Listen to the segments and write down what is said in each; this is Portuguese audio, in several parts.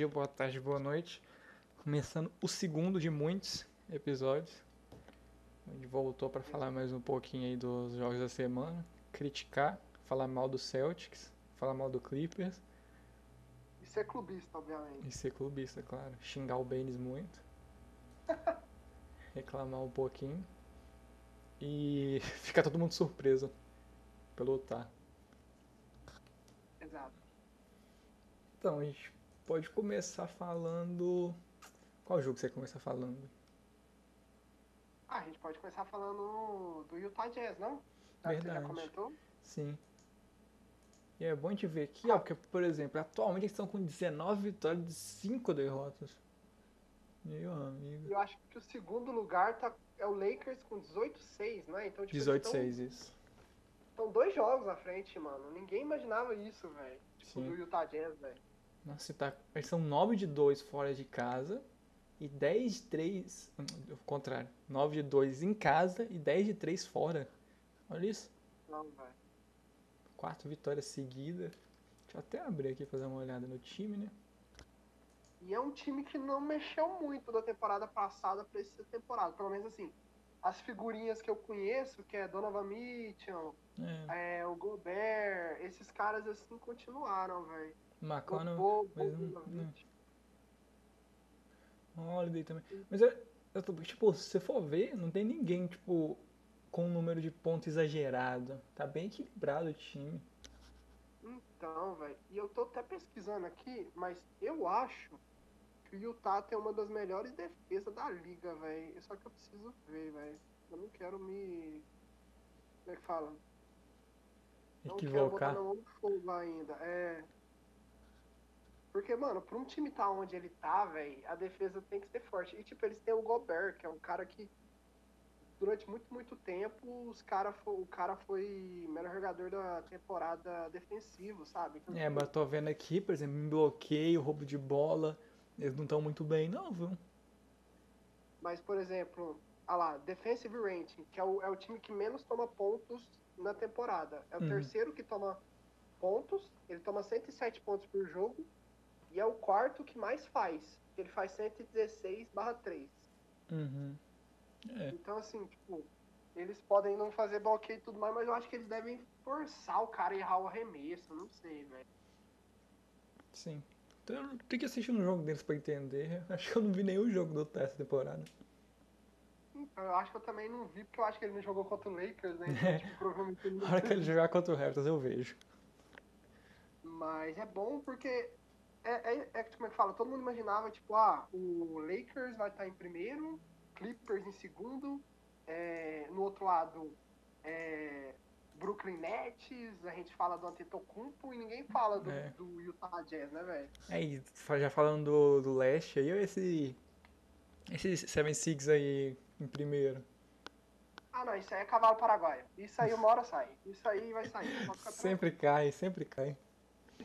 dia, boa tarde, boa noite. Começando o segundo de muitos episódios. A gente voltou para falar mais um pouquinho aí dos jogos da semana, criticar, falar mal do Celtics, falar mal do Clippers E ser clubista, obviamente. e ser clubista, claro. Xingar o Baines muito. Reclamar um pouquinho. E ficar todo mundo surpreso pelo Utah. Exato. Então, a gente pode começar falando. Qual jogo você começa falando? Ah, a gente pode começar falando do Utah Jazz, não? Que Você já Verdade. comentou? Sim. E é bom a gente ver aqui, ó, porque, por exemplo, atualmente eles estão com 19 vitórias e 5 derrotas. Meu amigo. Eu acho que o segundo lugar tá, é o Lakers com 18-6, né? Então, tipo, 18-6, isso. Estão dois jogos à frente, mano. Ninguém imaginava isso, velho. Tipo, Sim. do Utah Jazz, velho. Nossa, tá, eles são 9 de 2 fora de casa e 10 de 3. Ao contrário. 9 de 2 em casa e 10 de 3 fora. Olha isso. Não, velho. Quatro vitórias seguidas. Deixa eu até abrir aqui e fazer uma olhada no time, né? E é um time que não mexeu muito da temporada passada pra essa temporada. Pelo menos assim, as figurinhas que eu conheço, que é Donovan Mitchell, É, é, o Gobert, esses caras assim continuaram, velho. McConnell. Mas não- Bogdanovic. Holiday também. Mas eu, eu tô, tipo, se você for ver, não tem ninguém, tipo, com um número de pontos exagerado. Tá bem equilibrado o time. Então, velho, e eu tô até pesquisando aqui, mas eu acho que o Utah tem uma das melhores defesas da liga, velho. Só que eu preciso ver, velho. Eu não quero me. Como é que fala? Não quero botar Equivocar. na mão do fogo ainda. É. Porque, mano, pra um time tá onde ele tá, velho, a defesa tem que ser forte. E, tipo, eles têm o Gobert, que é um cara que, durante muito, muito tempo, os cara o cara foi melhor jogador da temporada defensivo, sabe? Então, É, tipo, mas eu tô vendo aqui, por exemplo, em bloqueio, roubo de bola. Eles não estão muito bem, não, viu? Mas, por exemplo, ah lá, Defensive Rating, que é o, é o time que menos toma pontos na temporada. É o Uhum. terceiro que toma pontos, ele toma 107 pontos por jogo, e é o quarto que mais faz. Ele faz 116 barra 3. Uhum. É. Então, assim, tipo, eles podem não fazer bloqueio e tudo mais, mas eu acho que eles devem forçar o cara a errar o arremesso, não sei, velho. Sim. Então eu tenho que assistir um jogo deles pra entender. Acho que eu não vi nenhum jogo do Utah essa temporada. Então, eu acho que eu também não vi, porque eu acho que ele não jogou contra o Lakers, né? Então, tipo, provavelmente ele não Na hora que ele jogar contra o Raptors eu vejo. Mas é bom porque é, é, é como é que fala, todo mundo imaginava, tipo, ah, o Lakers vai estar em primeiro, Clippers em segundo, é, no outro lado é, Brooklyn Nets, a gente fala do Antetokounmpo e ninguém fala do, É. do Utah Jazz, né, velho? Aí, fa- já falando do, do leste aí, esse. Esse 7-6 aí em primeiro. Ah, não, isso aí é cavalo paraguaio. Isso aí uma hora sai. Isso aí vai sair. Sempre cai, sempre cai.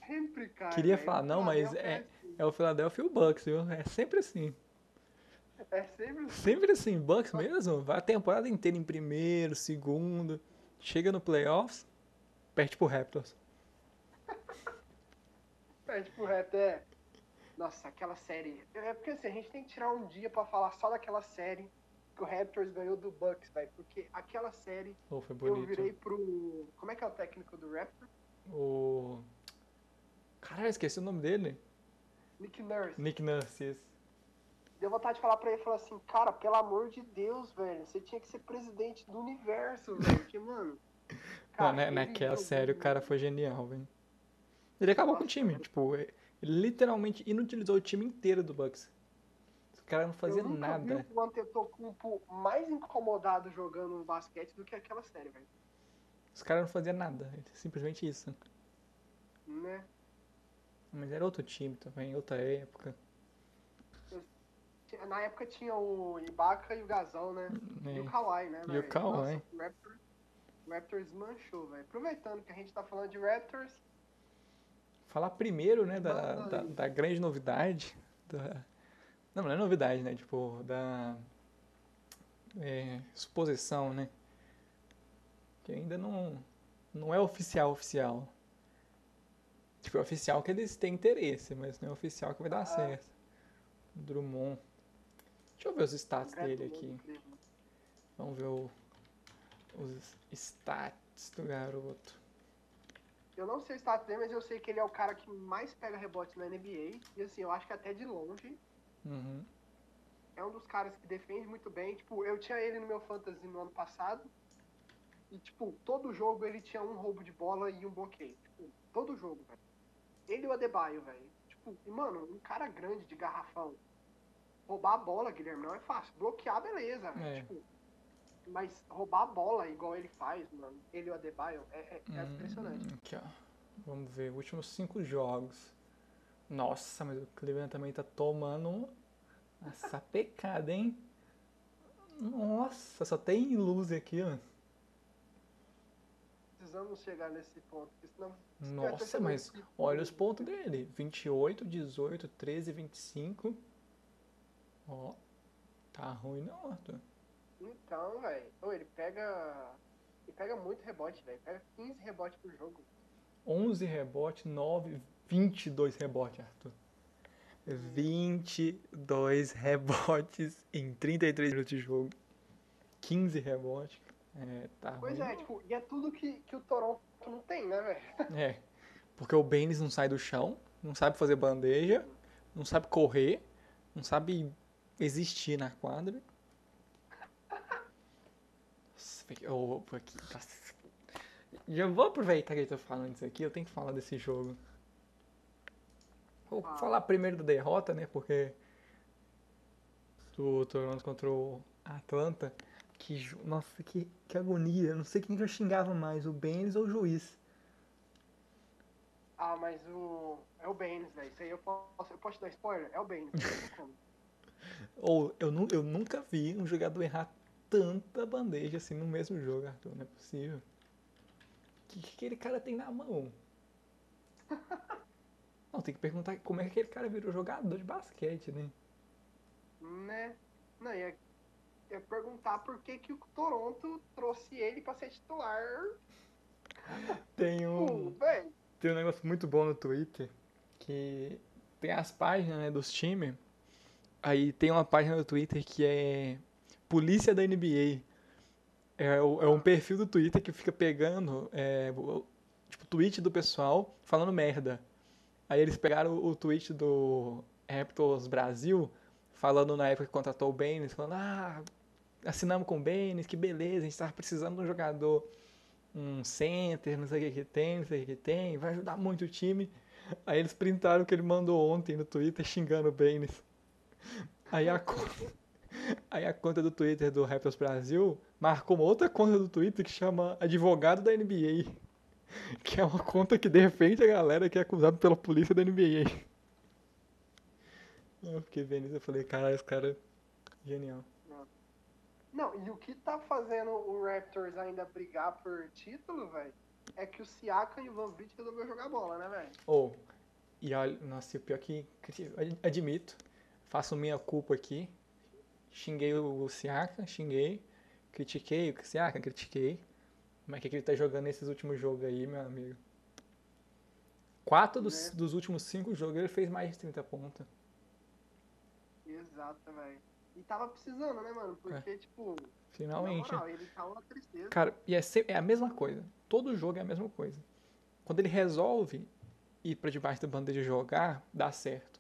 Sempre, cara. Queria falar, não, mas Philadelphia é- assim. É o Philadelphia e o Bucks, viu? É sempre assim. É sempre assim. Sempre assim, Bucks mesmo, vai a temporada inteira em primeiro, segundo, chega no playoffs, perde pro Raptors. É, tipo, até. Nossa, aquela série. É porque assim, a gente tem que tirar um dia pra falar só daquela série que o Raptors ganhou do Bucks, velho. Porque aquela série Oh, foi eu virei pro. Como é que é o técnico do Raptors? O. Caralho, esqueci o nome dele. Nick Nurse. Nick Nurse. isso. Deu vontade de falar pra ele falar assim, cara, pelo amor de Deus, velho. Você tinha que ser presidente do universo, velho. Porque, mano. Não, né, naquela série o cara foi genial, velho. Ele acabou com o Nossa, time, tipo, ele literalmente inutilizou o time inteiro do Bucks. Os caras não faziam eu nunca nada. vi o Antetokounmpo mais incomodado jogando basquete do que aquela série, velho. Os caras não faziam nada. Simplesmente isso. Né? Mas era outro time também, outra época. Na época tinha o Ibaka e o Gasol, né? E o É. Kawhi, né? E o velho? Kawhi. Nossa, o Raptors, o Raptors manchou, velho. Aproveitando que a gente tá falando de Raptors, Falar primeiro, né, da, da, da grande novidade. da- Não, não é novidade, né? Tipo, da é, suposição, né? Que ainda não, não é oficial, oficial. Tipo, é oficial que eles têm interesse, mas não é oficial que vai dar Ah. certo. Drummond. Deixa eu ver os stats dele aqui. Vamos ver o- os stats do garoto. Eu não sei o status dele, mas eu sei que ele é o cara que mais pega rebote na NBA. E assim, eu acho que até de longe Uhum. é um dos caras que defende muito bem. Tipo, eu tinha ele no meu fantasy no ano passado. E, tipo, todo jogo ele tinha um roubo de bola e um bloqueio. Tipo, todo jogo, velho. Ele e o Adebayo, velho. Tipo, e, mano, um cara grande de garrafão. Roubar a bola, Guilherme, não é fácil. Bloquear, beleza. É. Tipo, mas roubar a bola igual ele faz, mano, ele e o Adebayo, é, é, é Hum, impressionante. Aqui, ó. Vamos ver, últimos cinco jogos. Nossa, mas o Cleveland também tá tomando essa pecada, hein? Nossa, só tem luz aqui, ó. Precisamos chegar nesse ponto, porque senão. Nossa, mas olha os pontos dele. 28, 18, 13, 25. Ó, tá ruim não, Arthur. Então, velho, ele pega. Ele pega muito rebote, velho. Pega 15 rebotes por jogo. 11 rebote, 9, 22 rebote, Arthur. 22 rebotes em 33 minutos de jogo. 15 rebotes. É, tá Pois ruim. é, tipo, e é tudo que, que o Toronto não tem, né, velho? É, porque o Baines não sai do chão, não sabe fazer bandeja, não sabe correr, não sabe existir na quadra. Eu- aqui. Já vou aproveitar que eu tô falando disso aqui, eu tenho que falar desse jogo. Vou Fala. falar primeiro da derrota, né? Porque do Toronto contra o Atlanta. Que, nossa, que, que agonia. Eu não sei quem que eu xingava mais, o Baines ou o juiz. Ah, mas o. É o Baines, velho. Isso aí eu posso, eu posso te dar spoiler? É o como. Ou eu, nu- eu nunca vi um jogador errar tanta bandeja assim no mesmo jogo, Arthur. Não é possível. O que, que aquele cara tem na mão? Não, tem que perguntar como é que aquele cara virou jogador de basquete, né? né? Não, ia, ia perguntar por que, que o Toronto trouxe ele pra ser titular. Tem um, velho. tem um negócio muito bom no Twitter que tem as páginas né, dos times. Aí tem uma página no Twitter que é Polícia da NBA. É, é um perfil do Twitter que fica pegando é, tipo, tweet do pessoal falando merda. Aí eles pegaram o, o tweet do Raptors Brasil, falando na época que contratou o Baines, falando, ah, assinamos com o Baines, que beleza, a gente tava precisando de um jogador, um center, não sei o que que tem, não sei o que que tem, vai ajudar muito o time. Aí eles printaram o que ele mandou ontem no Twitter xingando o Baines. Aí a, aí a conta do Twitter do Raptors Brasil marcou uma outra conta do Twitter que chama Advogado da NBA. Que é uma conta que defende a galera que é acusada pela polícia da NBA. Eu fiquei vendo isso e falei, caralho, esse cara é genial. Não, e o que tá fazendo o Raptors ainda brigar por título, velho, é que o Siakam e o Van Vliet resolveu jogar bola, né, velho? Ou, e olha, nossa, e o pior que, cri- ad- admito, faço minha culpa aqui. Xinguei o Siaka, xinguei, critiquei o Siaka, critiquei. Mas que, que ele tá jogando nesses últimos jogos aí, meu amigo? Quatro dos, Né? dos últimos cinco jogos ele fez mais de 30 pontos. Exato, velho. E tava precisando, né, mano? Porque, tipo, Finalmente. na moral, ele tá uma tristeza. Cara, e é, é a mesma coisa. Todo jogo é a mesma coisa. Quando ele resolve ir pra debaixo da bandeja jogar, dá certo.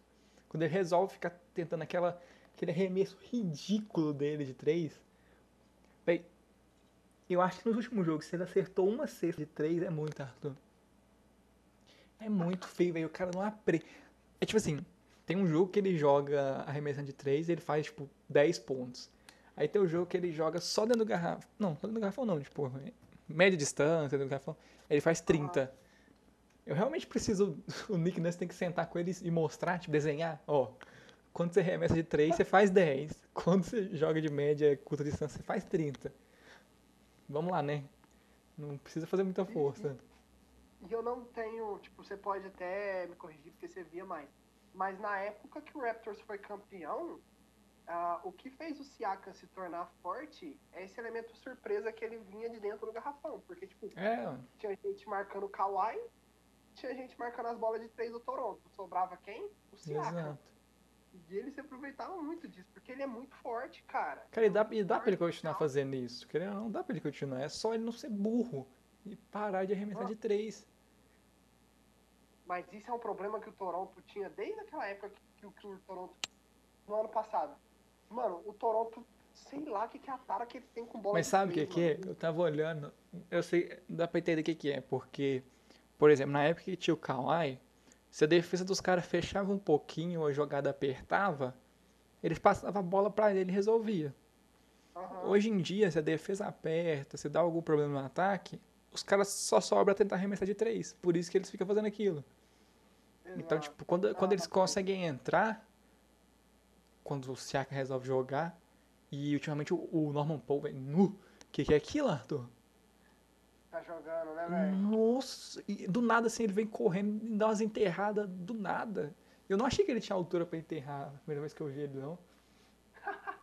Quando ele resolve ficar tentando aquela, aquele arremesso ridículo dele de três, véi, eu acho que nos últimos jogos, se ele acertou uma cesta de três, é muito, Arthur. É muito feio, velho. O cara não aprende. É tipo assim, tem um jogo que ele joga arremessando de três e ele faz, tipo, 10 pontos. Aí tem o jogo que ele joga só dentro do garrafão. Não, dentro do garrafão não, tipo, média distância dentro do garrafão. Ele faz 30. Eu realmente preciso. O Nick Nurse tem que sentar com eles e mostrar, tipo, desenhar. Ó, quando você arremessa de 3, você faz 10. Quando você joga de média curta distância, você faz 30. Vamos lá, né? Não precisa fazer muita força. E eu não tenho, tipo, você pode até me corrigir porque você via mais. Mas na época que o Raptors foi campeão, ah, o que fez o Siakam se tornar forte é esse elemento surpresa que ele vinha de dentro do garrafão. Porque, tipo, É, tinha gente marcando o Kawhi tinha gente marcando as bolas de três do Toronto. Sobrava quem? O Siakam. Exato. E ele se aproveitava muito disso, porque ele é muito forte, cara. Cara, e dá, e dá pra ele continuar fazendo isso. Querendo não, dá pra ele continuar. É só ele não ser burro e parar de arremessar Ah. de três. Mas isso é um problema que o Toronto tinha desde aquela época que, que, o Toronto. No ano passado. Mano, o Toronto, sei lá o que, que é a tara que ele tem com bola Mas sabe o que que é? Eu tava olhando, eu sei, dá pra entender o que que é, porque, por exemplo, na época que tinha o Kawhi, se a defesa dos caras fechava um pouquinho ou a jogada apertava, eles passavam a bola pra ele e resolvia. Aham. Hoje em dia, se a defesa aperta, se dá algum problema no ataque, os caras só sobra tentar arremessar de três. Por isso que eles ficam fazendo aquilo. Então, tipo, quando, quando eles conseguem entrar, quando o Siaka resolve jogar, e ultimamente o, o Norman Paul, velho, nu, o que, que é aquilo, Arthur? Tá jogando, né, velho? Nossa, e do nada assim ele vem correndo e dá umas enterradas do nada. Eu não achei que ele tinha altura pra enterrar a primeira vez que eu vi ele, não.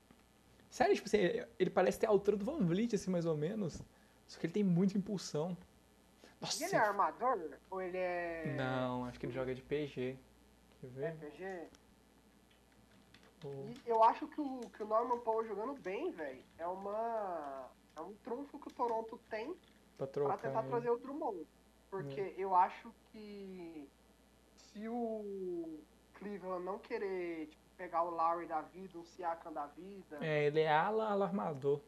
Sério, tipo assim, ele- ele parece ter a altura do Van Vliet, assim, mais ou menos. Só que ele tem muita impulsão. E Nossa, ele é armador? Ou ele é. não, acho que ele joga de PG. Quer ver? RPG? O- E eu acho que o, que o Norman Powell jogando bem, velho, é uma. É um trunfo que o Toronto tem Pra pra trocar tentar ele. trazer o Drummond. Porque eu acho que se o Cleveland não querer tipo, pegar o Lowry da vida, um Siakam da vida, É, ele é ala, ala armador.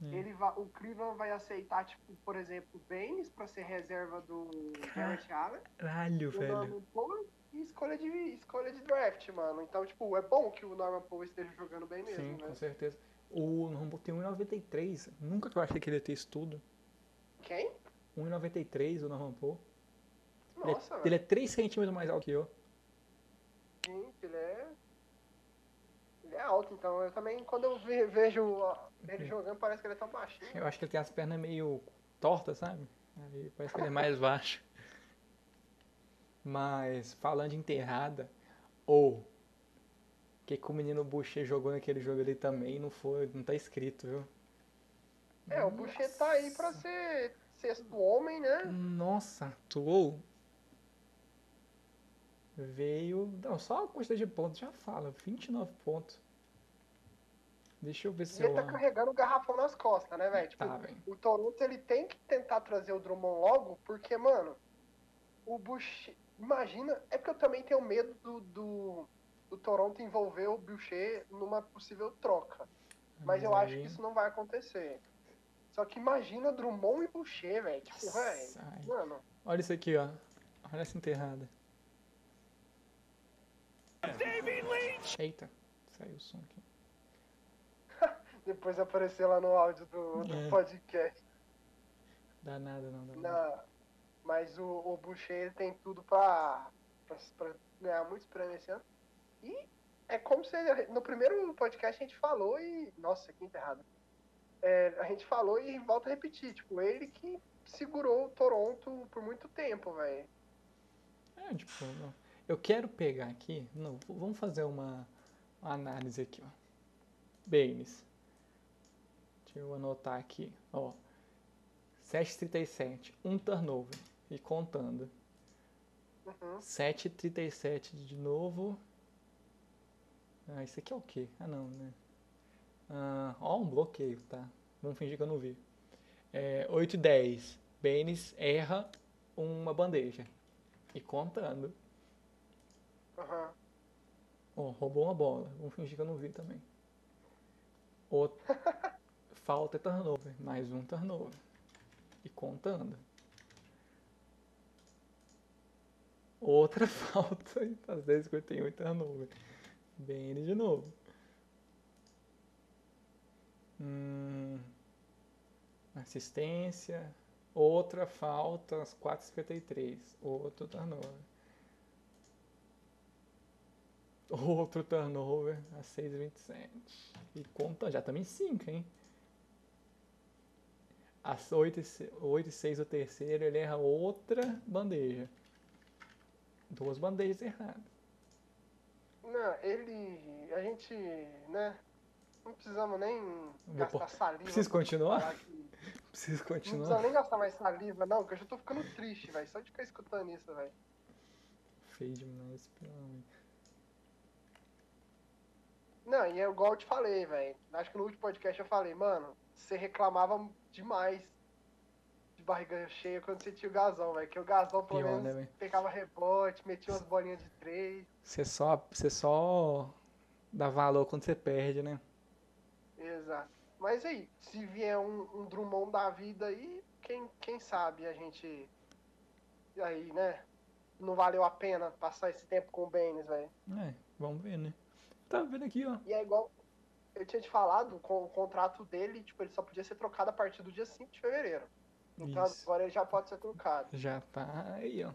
É. ele vai, o Cleveland vai aceitar, tipo, por exemplo, o Baines pra ser reserva do Garrett Allen, Caralho, velho. Powell e escolha de, escolha de draft, mano. Então, tipo, é bom que o Norman Powell esteja jogando bem mesmo, Sim, né? com certeza. O Norman tem 1,93. Nunca que eu achei que ele ia ter isso tudo. Quem? 1,93 o Norman. Ele é- Nossa, ele velho. é 3 centímetros mais alto que eu. Gente, ele é. Ele é alto, então. Eu também, quando eu ve- vejo ele jogando, parece que ele é tão baixinho. Eu acho que ele tem as pernas meio tortas, sabe? Aí parece que ele é mais baixo. Mas, falando de enterrada, ou. o que, que o menino Boucher jogou naquele jogo ali também não foi. Não tá escrito, viu? É, o Boucher tá aí pra ser sexto homem, né? Nossa, atuou. Veio. Não, só a quantidade de pontos já fala. 29 pontos. Deixa eu ver se ele eu. tá carregando o garrafão nas costas, né, velho? Tipo, Tá, velho. o Toronto ele tem que tentar trazer o Drummond logo, porque, mano, o Boucher. Imagina, é porque eu também tenho medo do, do, do Toronto envolver o Boucher numa possível troca. Mas eu acho aí- que isso não vai acontecer. Só que imagina Drummond e Boucher, velho. Tipo, velho. Mano, Olha isso aqui, ó. Olha essa enterrada. Eita, saiu o som aqui. Depois aparecer lá no áudio do, do É. podcast. Dá nada, não. Dá nada. Na- mas o, o Boucher ele tem tudo pra, pra, pra ganhar muitos prêmios esse ano. E é como se ele- no primeiro podcast a gente falou e. Nossa, que enterrado. É, a gente falou e volta a repetir. Tipo, ele que segurou o Toronto por muito tempo, velho. É, tipo, eu quero pegar aqui. Não, vamos fazer uma, uma análise aqui, ó. Baines. Deixa eu anotar aqui, ó. 7,37. Um turnover. E contando. Uhum. 7,37 de novo. Ah, isso aqui é o quê? Ah, não, né? Ah, ó, um bloqueio, tá? Vamos fingir que eu não vi. É, 8 e 10. Baines erra uma bandeja. E contando. Uhum. Ó, roubou uma bola. Vamos fingir que eu não vi também. Outra. Falta e turnover. Mais um turnover. E contando. Outra falta. Às 10h51 e turnover. Ele de novo. Hum, assistência. Outra falta às 4h53. Outro turnover. Outro turnover às 6h27. E conta, já estamos em 5, hein? Às 8 e se- 8 e 6 o terceiro, ele erra outra bandeja. Duas bandejas erradas. Não, ele. A gente, né? não precisamos nem Vou gastar pôr- saliva. Preciso continuar? Preciso Não continuar. precisa nem gastar mais saliva, não, que eu já tô ficando triste, velho. Só de ficar escutando isso, velho. Feio demais, pelo amor. Não, e é igual eu te falei, velho. Acho que no último podcast eu falei, mano, você reclamava demais de barriga cheia quando você tinha o gasão, velho. Que o gasão, pelo Pior, menos, né, pegava rebote, metia umas bolinhas de três. Você só, você só dá valor quando você perde, né? Exato. Mas aí, se vier um, um Drummond da vida aí, quem, quem sabe a gente. Aí, né? Não valeu a pena passar esse tempo com o Baines, velho. É, vamos ver, né? Tá vendo aqui, ó. E é igual. Eu tinha te falado, com o contrato dele, tipo, ele só podia ser trocado a partir do dia 5 de fevereiro. Então Isso. agora ele já pode ser trocado. Já tá aí, ó.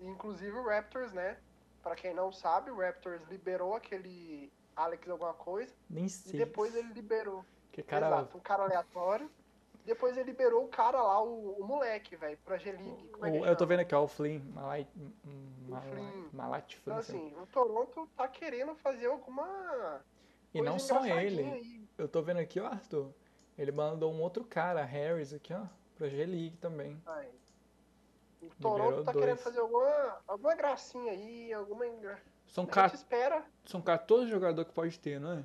Inclusive o Raptors, né? Pra quem não sabe, o Raptors liberou aquele Alex alguma coisa. Nem E sei. depois ele liberou. Que cara. Exato, um cara aleatório. Depois ele liberou o cara lá, o, o moleque, velho, pra G-League. É eu tô vendo aqui, ó, o Flynn. Malai, Malai, Flynn. Malat Flynn. Então, sei lá. assim, o Toronto tá querendo fazer alguma. E não só ele. aí. Eu tô vendo aqui, ó, Arthur. Ele mandou um outro cara, Harris, aqui, ó. Pra G-League também. Aí. O Toronto tá dois. querendo fazer alguma, alguma gracinha aí, alguma. São, A ca- gente espera. São 14 jogadores que pode ter, não é?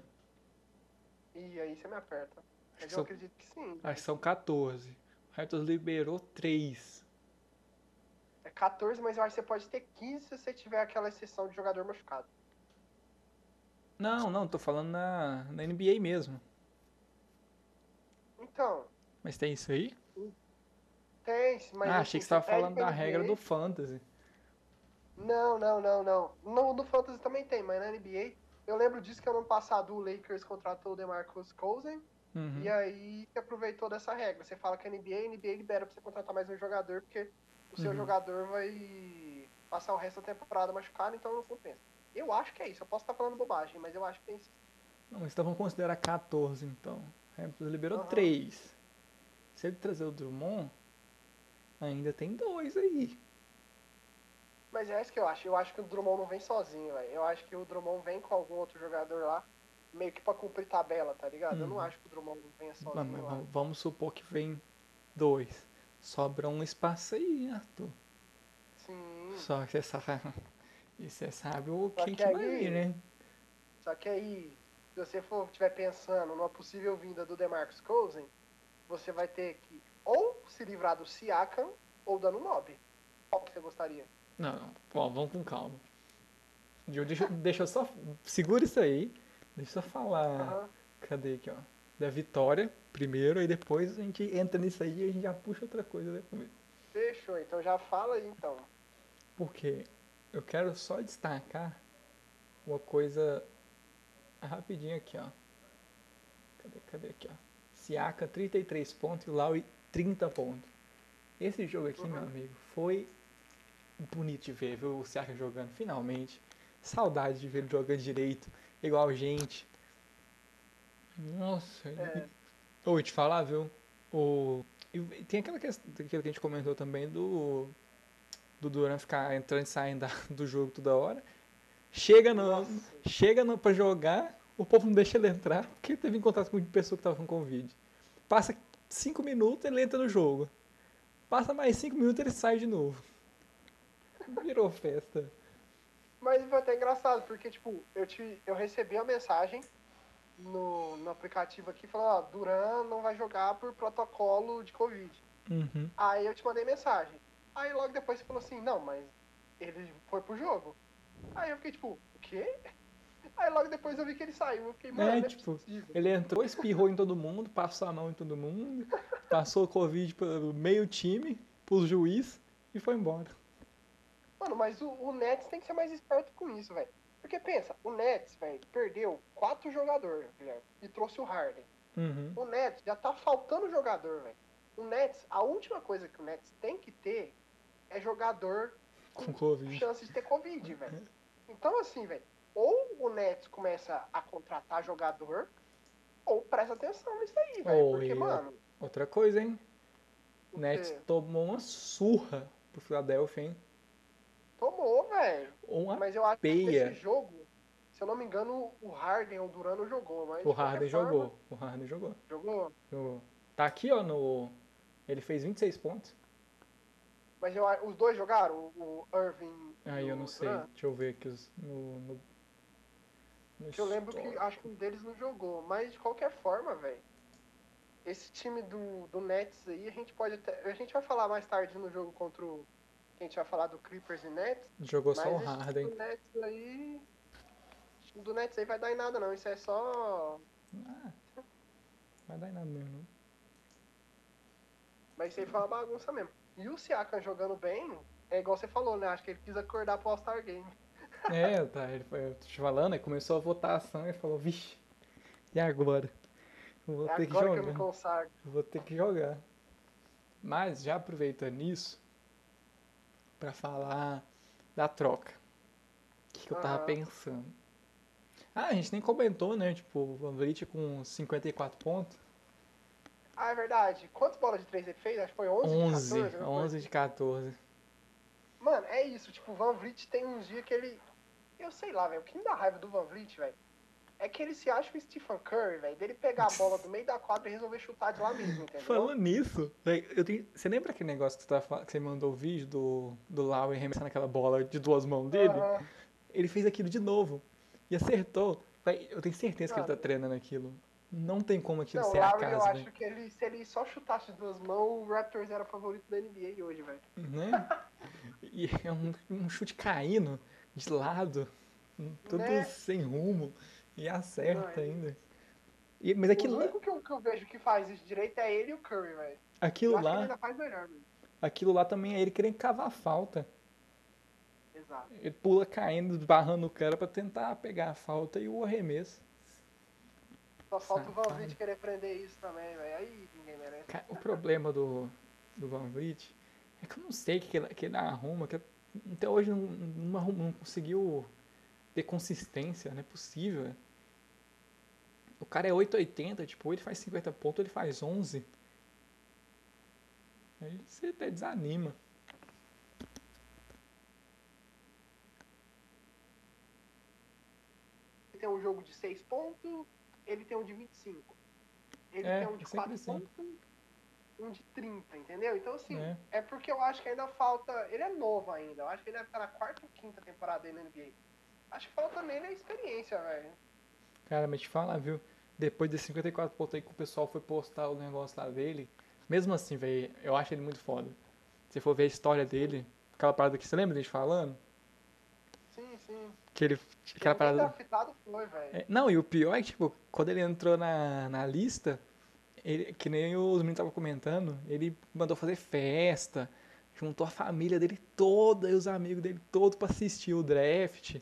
E aí você me aperta. Mas eu São- acredito que sim. Acho que são 14. O Raptors liberou 3. É 14, mas eu acho que você pode ter 15 se você tiver aquela exceção de jogador machucado. Não, não, tô falando na, na NBA mesmo. Então, Mas tem isso aí? tem, mas. ah, assim, achei que você tava pede falando da regra do Fantasy. Não, não, não, não. No, no Fantasy também tem, mas na NBA. Eu lembro disso que ano passado o Lakers contratou o DeMarcus Cousins. Uhum. E aí você aproveitou dessa regra. Você fala que a NBA, a NBA libera pra você contratar mais um jogador, porque o seu Uhum. jogador vai passar o resto da temporada machucado, então não compensa. Eu acho que é isso. Eu posso estar falando bobagem, mas eu acho que tem isso. Não, mas então vamos considerar 14, então. O Raptors liberou Aham. 3. Se ele trazer o Drummond, ainda tem dois aí. Mas é isso que eu acho. Eu acho que o Drummond não vem sozinho, velho. Eu acho que o Drummond vem com algum outro jogador lá, meio que pra cumprir tabela, tá ligado? Eu não Uhum. acho que o Drummond venha Não, sozinho mas lá. vamos- supor que vem dois. Sobra um espaço aí, Arthur. Sim. Só que sabe, e você sabe o Só que que vai aí- vir, né? Só que aí, se você for estiver pensando numa possível vinda do DeMarcus Cousins, você vai ter que ou se livrar do Siakam ou do Anunobi. Qual que você gostaria? Não, não. Ó, vamos com calma. Deixa, deixa eu só. Segura isso aí. Deixa eu só falar. Aham. Cadê aqui, ó? Da vitória primeiro, e depois a gente entra nisso aí e a gente já puxa outra coisa depois. Fechou, então já fala aí então. Porque eu quero só destacar uma coisa rapidinho aqui, ó. Cadê, cadê aqui, ó? Siaka 33 pontos e Laui 30 pontos. Esse jogo aqui, meu Uhum. amigo, foi bonito de ver, viu? O Siaka jogando finalmente. Saudade de ver ele jogando direito, igual gente. Nossa, ele- É. Ô, eu te falar, viu? O... e tem aquela questão que a gente comentou também do do Duran ficar entrando e saindo do jogo toda hora. Chega no, Nossa. chega no, pra jogar, o povo não deixa ele entrar, porque ele teve em contato com uma pessoa que tava com Covid. Passa cinco minutos, ele entra no jogo. Passa mais cinco minutos, ele sai de novo. Virou festa. Mas foi até engraçado, porque tipo, eu, te, eu recebi a mensagem no, no aplicativo aqui falando, ó, Duran não vai jogar por protocolo de Covid. Uhum. Aí eu te mandei mensagem. Aí logo depois você falou assim, não, mas ele foi pro jogo. Aí eu fiquei tipo, o quê? Aí logo depois eu vi que ele saiu. Eu fiquei, mano, É, não é tipo, possível. Ele entrou, espirrou em todo mundo, passou a mão em todo mundo, passou o Covid pelo meio time, pros juiz e foi embora. Mano, mas o, o Nets tem que ser mais esperto com isso, velho. Porque pensa, o Nets, velho, perdeu quatro jogadores, Guilherme, e trouxe o Harden. Uhum. O Nets já tá faltando jogador, velho. O Nets, a última coisa que o Nets tem que ter é jogador Com Covid. chance de ter Covid, velho. Então, assim, velho, ou o Nets começa a contratar jogador, ou presta atenção nisso aí, velho. Porque, mano, Outra coisa, hein? o Nets quê? tomou uma surra pro Philadelphia, hein? tomou, velho. Mas eu acho que peia. esse jogo, Se eu não me engano, o Harden ou o Duran não jogou, mas. O Harden forma, jogou. O Harden jogou. Jogou? Jogou. Tá aqui, ó, no. Ele fez 26 pontos. Mas eu, os dois jogaram? O Irving. Aí eu não sei. Duran? Deixa eu ver aqui os, no, no, no Eu lembro que acho que um deles não jogou. Mas de qualquer forma, velho. Esse time do, do Nets aí, a gente pode até. A gente vai falar mais tarde no jogo contra o. A gente vai falar do Clippers e Nets. Jogou só o Harden. O Nets aí. O do Nets aí vai dar em nada não. Isso é só. Ah, vai dar em nada mesmo. Mas isso aí foi uma bagunça mesmo. E o Siakam jogando bem, é igual você falou, né? Acho que ele quis acordar pro All-Star Game. É, tá. Ele foi, eu tô te falando, aí começou a votação e falou, vixe, e agora? Vou é ter que jogar. Que eu me consagro. Vou ter que jogar. Mas já aproveitando isso, para falar da troca. O que, que eu tava pensando? Ah, a gente nem comentou, né? Tipo, o Van Vliet com 54 pontos. Ah, é verdade. Quantas bolas de 3 ele fez? Acho que foi 11, 11 de 14. 11 de 14. Mano, é isso. Tipo, o Van Vliet tem uns dias que ele... Eu sei lá, velho. O que me dá raiva do Van Vliet, velho, é que ele se acha o Stephen Curry, velho, dele pegar a bola do meio da quadra e resolver chutar de lá mesmo, entendeu? Falando nisso, véio, eu tenho, você lembra aquele negócio que, você, tá, que você mandou o vídeo do, do Lowry arremessando aquela bola de duas mãos dele? Uhum. Ele fez aquilo de novo e acertou. Véio, eu tenho certeza que ele tá treinando aquilo. Não tem como aquilo não, ser Lowry, acaso, eu acho que ele, se ele só chutasse duas mãos, o Raptors era favorito da NBA hoje, velho. Né? e é um, um chute caindo de lado, tudo né? sem rumo. E acerta não, ainda. E, mas aquilo o único que eu, que eu vejo que faz isso direito é ele e o Curry, velho. Aquilo eu lá. ainda faz melhor, velho. Aquilo lá também é ele querendo cavar a falta. Exato. Ele pula caindo, barrando o cara pra tentar pegar a falta e o arremesso. Só falta o Van Vliet querer prender isso também, velho. Aí ninguém merece. O problema do, do Van Vliet é que eu não sei o que, ele, que ele arruma, que até hoje não, não, não conseguiu ter consistência, não é possível. O cara é 880, tipo, ele faz 50 pontos, ele faz 11. Aí você até desanima. Tem um jogo de 6 pontos, ele tem um de 25. Ele é, tem um de 4 assim. um de 30, entendeu? Então, assim, é. é. porque eu acho que ainda falta. Ele é novo ainda. Eu acho que ele deve estar na quarta ou quinta temporada dele na NBA. Acho que falta nele a experiência, velho. Cara, mas te falar, viu? Depois de 54 pontos aí que o pessoal foi postar o negócio lá dele, mesmo assim, velho, eu acho ele muito foda. Se for ver a história dele, aquela parada que você lembra de falando? Sim, sim. Que ele. Aquela parada. Foi, é, não, e o pior é que, tipo, quando ele entrou na, na lista, ele, que nem os meninos estavam comentando, ele mandou fazer festa, juntou a família dele toda e os amigos dele todos para assistir o draft.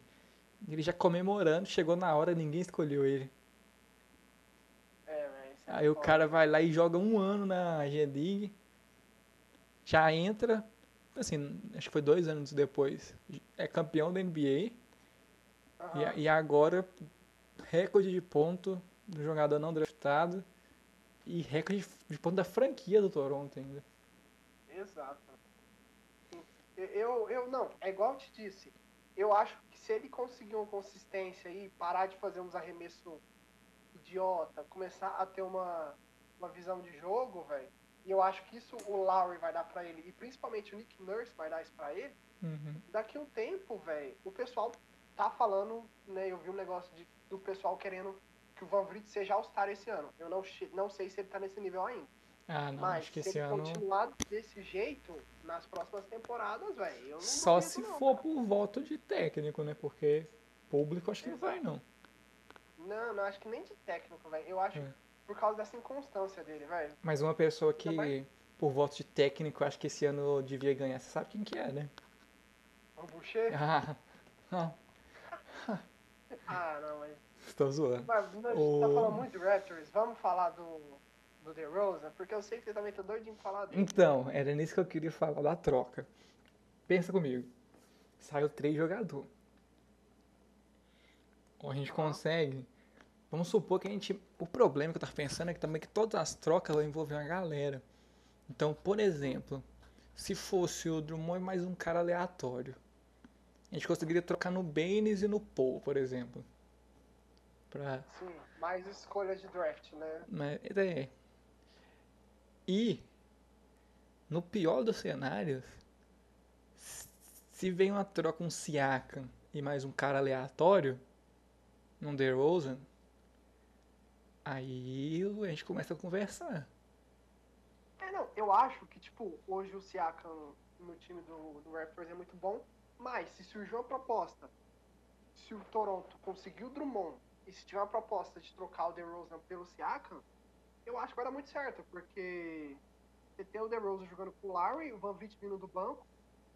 Ele já comemorando, chegou na hora, ninguém escolheu ele. É, é Aí o cara vai lá e joga um ano na G-League, já entra, assim, acho que foi dois anos depois, é campeão da NBA. Uhum. E, e agora, recorde de ponto do jogador não draftado e recorde de ponto da franquia do Toronto ainda. Exato. Eu, eu não, é igual eu te disse, eu acho que se ele conseguir uma consistência e parar de fazer uns arremessos idiota, começar a ter uma, uma visão de jogo, velho, e eu acho que isso o Lowry vai dar para ele, e principalmente o Nick Nurse vai dar isso pra ele, uhum. daqui a um tempo, velho, o pessoal tá falando, né, eu vi um negócio de, do pessoal querendo que o Van Vliet seja All-Star esse ano. Eu não, não sei se ele tá nesse nível ainda. Ah, não, Mas acho que se esse ele ano... continuar desse jeito, nas próximas temporadas, velho, não Só se não, for cara. por voto de técnico, né? Porque público acho que Exato. não vai, não. Não, não, acho que nem de técnico, velho. Eu acho é. por causa dessa inconstância dele, velho. Mas uma pessoa que, por voto de técnico, acho que esse ano devia ganhar, você sabe quem que é, né? O Boucher? Ah, ah. Ah não, mas... Estou zoando. Mas a gente tá o... tá falando muito de Raptors, vamos falar do do DeRozan? Porque eu sei que você também tá doidinho pra falar dele. Então, era nisso que eu queria falar, da troca. Pensa comigo. Saiu três jogadores. Ou a gente consegue... Vamos supor que a gente... O problema que eu tava pensando é que também que todas as trocas vão envolver uma galera. Então, por exemplo, se fosse o Drummond mais um cara aleatório, a gente conseguiria trocar no Baines e no Paul, por exemplo. Pra, Sim, mais escolhas de draft, né? mas, é. E, no pior dos cenários, se vem uma troca, um Siakam e mais um cara aleatório, num DeRozan, aí a gente começa a conversar. É, não, eu acho que, tipo, hoje o Siakam no time do, do Raptors é muito bom, mas se surgiu uma proposta, se o Toronto conseguiu o Drummond, e se tiver uma proposta de trocar o DeRozan pelo Siakam, eu acho que vai dar muito certo, porque você tem o DeRozan jogando com o Larry, o Van Vliet vindo do banco,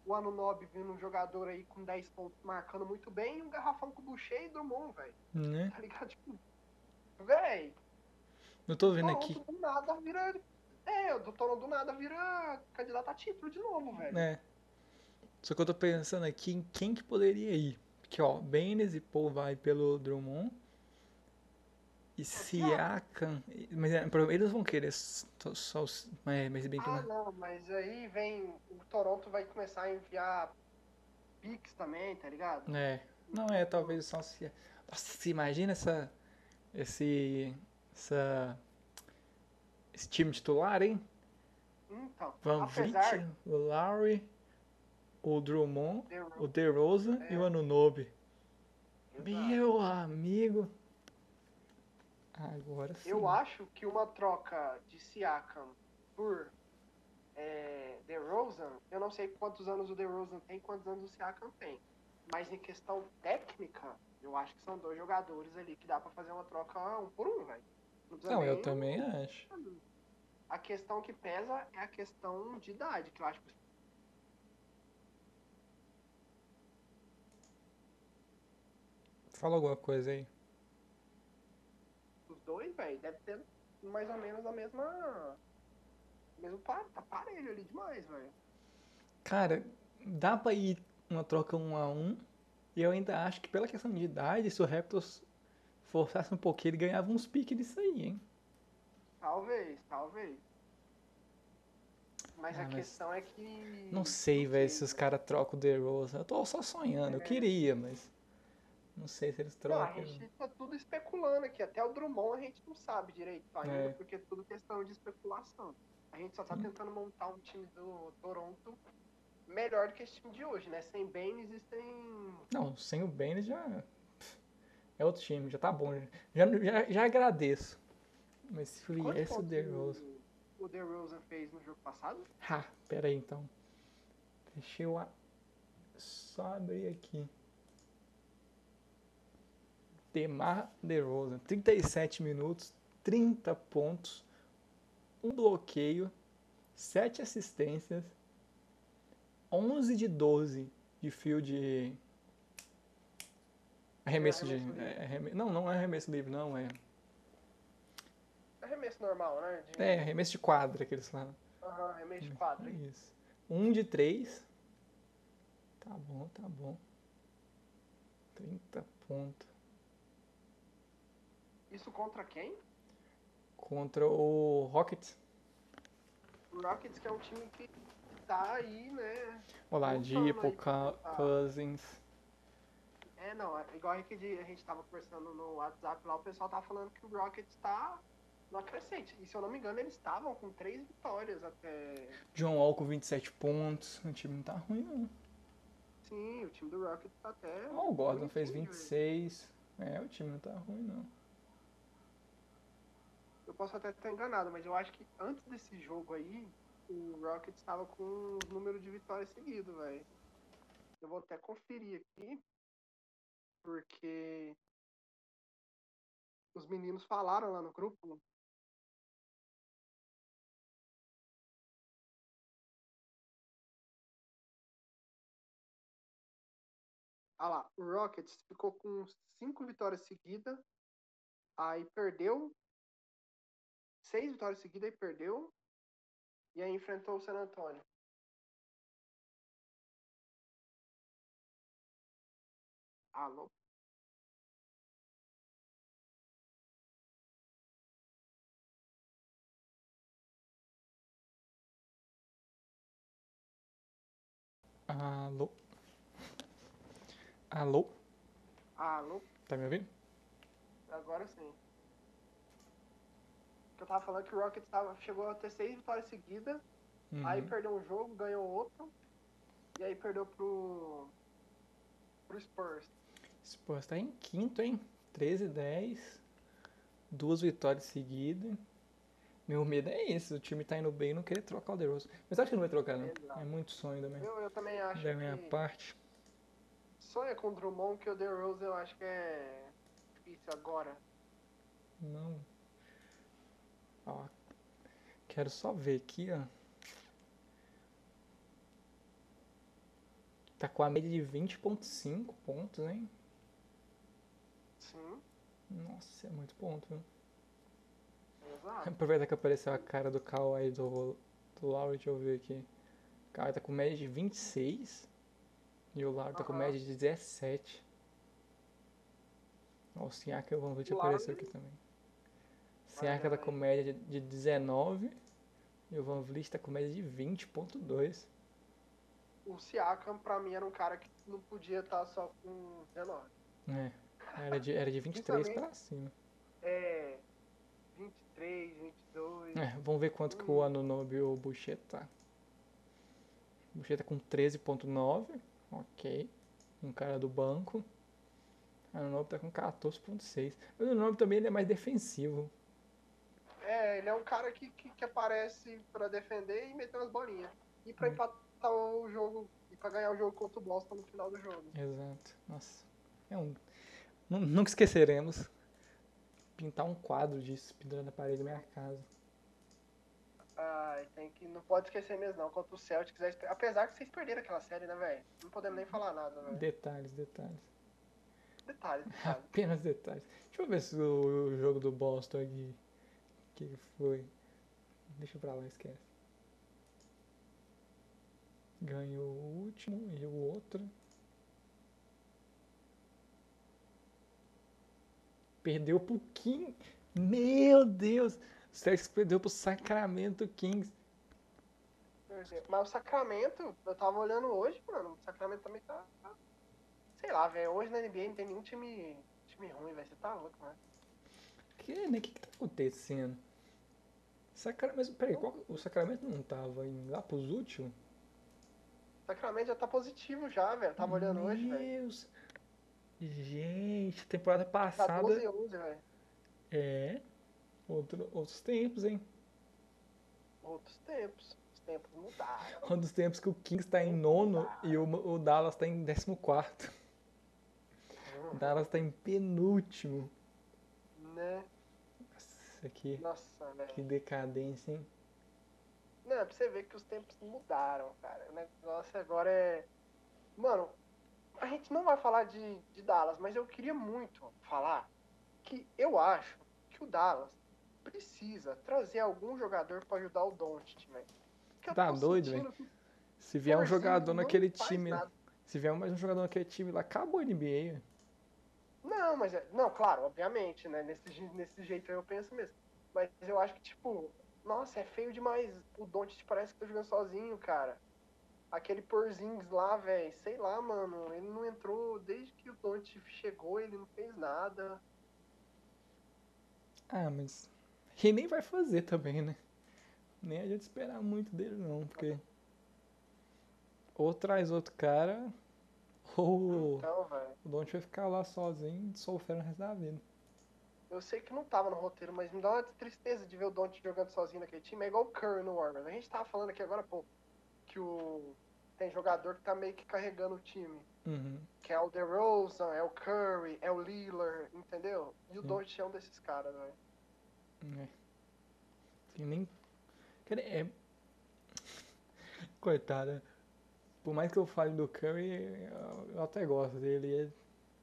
o Anunobi vindo um jogador aí com 10 pontos marcando muito bem, e um garrafão com o Boucher e Drummond, velho. Né? Tá ligado? Tipo, véi, Eu tô vendo Toronto aqui. do nada vira. É, o Toronto do nada vira candidato a título de novo, velho. É. Só que eu tô pensando aqui em quem que poderia ir. Porque, ó, Baines e Paul vai pelo Drummond. E Siakam. Mas é, eles vão querer só, só os. É, mas bem que. Ah, não- não, mas aí vem. O Toronto vai começar a enviar Pix também, tá ligado? É. Não é, talvez só se. Nossa, se imagina essa. Esse. Essa. Esse time titular, hein? Então, Van apesar Vliet, o Lowry, o Drummond, o DeRozan e o É. Anunobi. Exato. Meu amigo. Agora sim. Eu acho que uma troca de Siakam por é, DeRozan, eu não sei quantos anos o DeRozan tem, quantos anos o Siakam tem. Mas em questão técnica, eu acho que são dois jogadores ali que dá pra fazer uma troca um por um, velho. precisa Não, eu também acho. A questão que pesa é a questão de idade, que eu acho que Fala alguma coisa aí. os dois, velho, deve ter mais ou menos a mesma. Mesmo par, tá parelho ali demais, velho. Cara, dá pra ir uma troca um a um. E eu ainda acho que pela questão de idade, se o Raptors forçasse um pouquinho, ele ganhava uns piques disso aí, hein? Talvez, talvez. Mas Ah, a mas questão é que. Não sei, velho, se os caras trocam o DeRozan. Eu tô só sonhando, eu É. queria, mas não sei se eles Não, a trocam. gente tá tudo especulando aqui. Até o Drummond a gente não sabe direito ainda, É. porque é tudo questão de especulação. A gente só tá Hum. tentando montar um time do Toronto melhor do que esse time de hoje, né? Sem Baines e sem. Não, sem o Baines já é outro time, já tá bom. Já, já, já agradeço. Mas se Quantos viesse o DeRozan... o DeRozan fez no jogo passado? Ah, pera aí então. Deixa eu a- só abrir aqui. Demar DeRozan, 37 minutos, 30 pontos, um bloqueio, 7 assistências, 11 de 12 de arremesso de arremesso livre. é, arreme- não, não é arremesso livre, não, é Arremesso normal, né? De... é arremesso de quadra que eles falam. Aham, arremesso de quadra. Isso. Um de três. Tá bom, tá bom. 30 pontos. Isso contra quem? Contra o Rockets. O Rockets, que é um time que tá aí, né? Oladipo, Cou- pra- Cousins. É, não, é igual a gente, a gente tava conversando no WhatsApp lá, o pessoal tava falando que o Rockets tá no crescente. E se eu não me engano, eles estavam com três vitórias até. John Wall com 27 pontos. O time não tá ruim, não. Sim, o time do Rockets tá até. Ó, o Gordon fez bonitinho, 26. É, o time não tá ruim, não. Eu posso até estar enganado, mas eu acho que antes desse jogo aí, o Rockets estava com um número de vitórias seguido, velho. Eu vou até conferir aqui, porque os meninos falaram lá no grupo. Ah lá, o Rockets ficou com cinco vitórias seguidas, aí perdeu seis vitórias seguidas e perdeu. E aí enfrentou o San Antonio. Alô? Alô? Alô? Alô? Tá me ouvindo? Agora sim. Eu tava falando que o Rockets tava, chegou a ter seis vitórias seguidas, Uhum. aí perdeu um jogo, ganhou outro, e aí perdeu pro. pro Spurs. Spurs tá em quinto, hein? 13 10. Duas vitórias seguidas. Meu medo é esse, o time tá indo bem e não querer trocar o DeRozan. Mas acho que não vai trocar, não. Exato. É muito sonho também. Eu, eu também acho Da minha parte. sonha com o Drummond que o DeRozan eu acho que é difícil agora. Não. Ó. Quero só ver aqui, ó. Tá com a média de 20.5 pontos, hein? Sim, Nossa, é muito ponto, viu? exato. Aproveitar que apareceu a cara do Kawhi do, do Lowry, deixa eu ver aqui. O Kawhi tá com média de 26 e o Lowry tá com média de 17. Ó, o Siaka e o Van Vliet apareceu aqui também. O Siaka tá Olha com aí. média de, de 19 e o Van Vliet tá com média de 20.2. O Siakam, pra mim, era um cara que não podia estar só com 19. É, era de, era de 23 Principalmente- pra cima. É. 23, 22. É, vamos ver quanto que o Anunobi e o Boucher tá. O Boucher tá com 13.9, ok. Um cara do banco. Anunobi tá com 14.6. O Anunobi também ele é mais defensivo. É, ele é um cara que, que, que aparece pra defender e meter umas bolinhas. E pra Hum. empatar o jogo. E pra ganhar o jogo contra o Boston no final do jogo. Exato. Nossa. É um. nu- Nunca esqueceremos. Pintar um quadro disso pendurando na parede da minha casa. Ai, tem que. Não pode esquecer mesmo, não. Contra o Celtics. é Apesar que vocês perderam aquela série, né, velho? Não podemos nem falar nada, velho. Detalhes, detalhes. Detalhe, detalhe. Apenas detalhes. Deixa eu ver se o jogo do Boston aqui. Que foi? Deixa pra lá, esquece. Ganhou o último e o outro. Perdeu pro King. Meu Deus! O Celtics perdeu pro Sacramento Kings. Mas o Sacramento, eu tava olhando hoje, mano. O Sacramento também tá. tá- Sei lá, velho. Hoje na NBA não tem nenhum time, time ruim, velho. Você tá louco, mano. Que, né? O que, que tá acontecendo? Sacramento, mas peraí, qual- o Sacramento não tava indo lá pros últimos? Sacramento já tá positivo já, velho. Tava olhando hoje, velho. Deus. Gente, temporada Tá passada 12 e 11, velho. é outro, outros tempos, hein? Outros tempos. Os tempos mudaram. Um dos tempos que o Kings tá em nono e o, o Dallas tá em décimo quarto. O Dallas tá em penúltimo. Né? Nossa, que, Nossa, que velho. decadência, hein? Não, é pra você ver que os tempos mudaram, cara. O negócio agora é. Mano, a gente não vai falar de, de Dallas, mas eu queria muito falar que eu acho que o Dallas precisa trazer algum jogador pra ajudar o Doncic, velho. Tá doido, velho? que o Se vier um jogador naquele time, nada. se vier mais um jogador naquele time lá, acabou a NBA. velho. Não, mas é, não, claro, obviamente, né? Nesse, nesse jeito aí eu penso mesmo. Mas eu acho que, tipo, nossa, é feio demais. O Doncic parece que tá jogando sozinho, cara. Aquele Porzingis lá, velho, sei lá, mano, ele não entrou desde que o Doncic chegou, ele não fez nada. Ah, mas ele nem vai fazer também, né? Nem a gente esperar muito dele não, porque ou traz outro cara, ou Então, o Don't vai ficar lá sozinho, sofrendo o resto da vida. eu sei que não tava no roteiro, mas me dá uma tristeza de ver o Doncic jogando sozinho naquele time. É igual o Curry no Warriors. A gente tava falando aqui agora, pô, que o tem jogador que tá meio que carregando o time. Uhum. Que é o DeRozan, é o Curry, é o Lillard, entendeu? E o. Doncic é um desses caras, velho. É. Tem nem. É. Coitada. Por mais que eu fale do Curry, eu, até gosto dele. É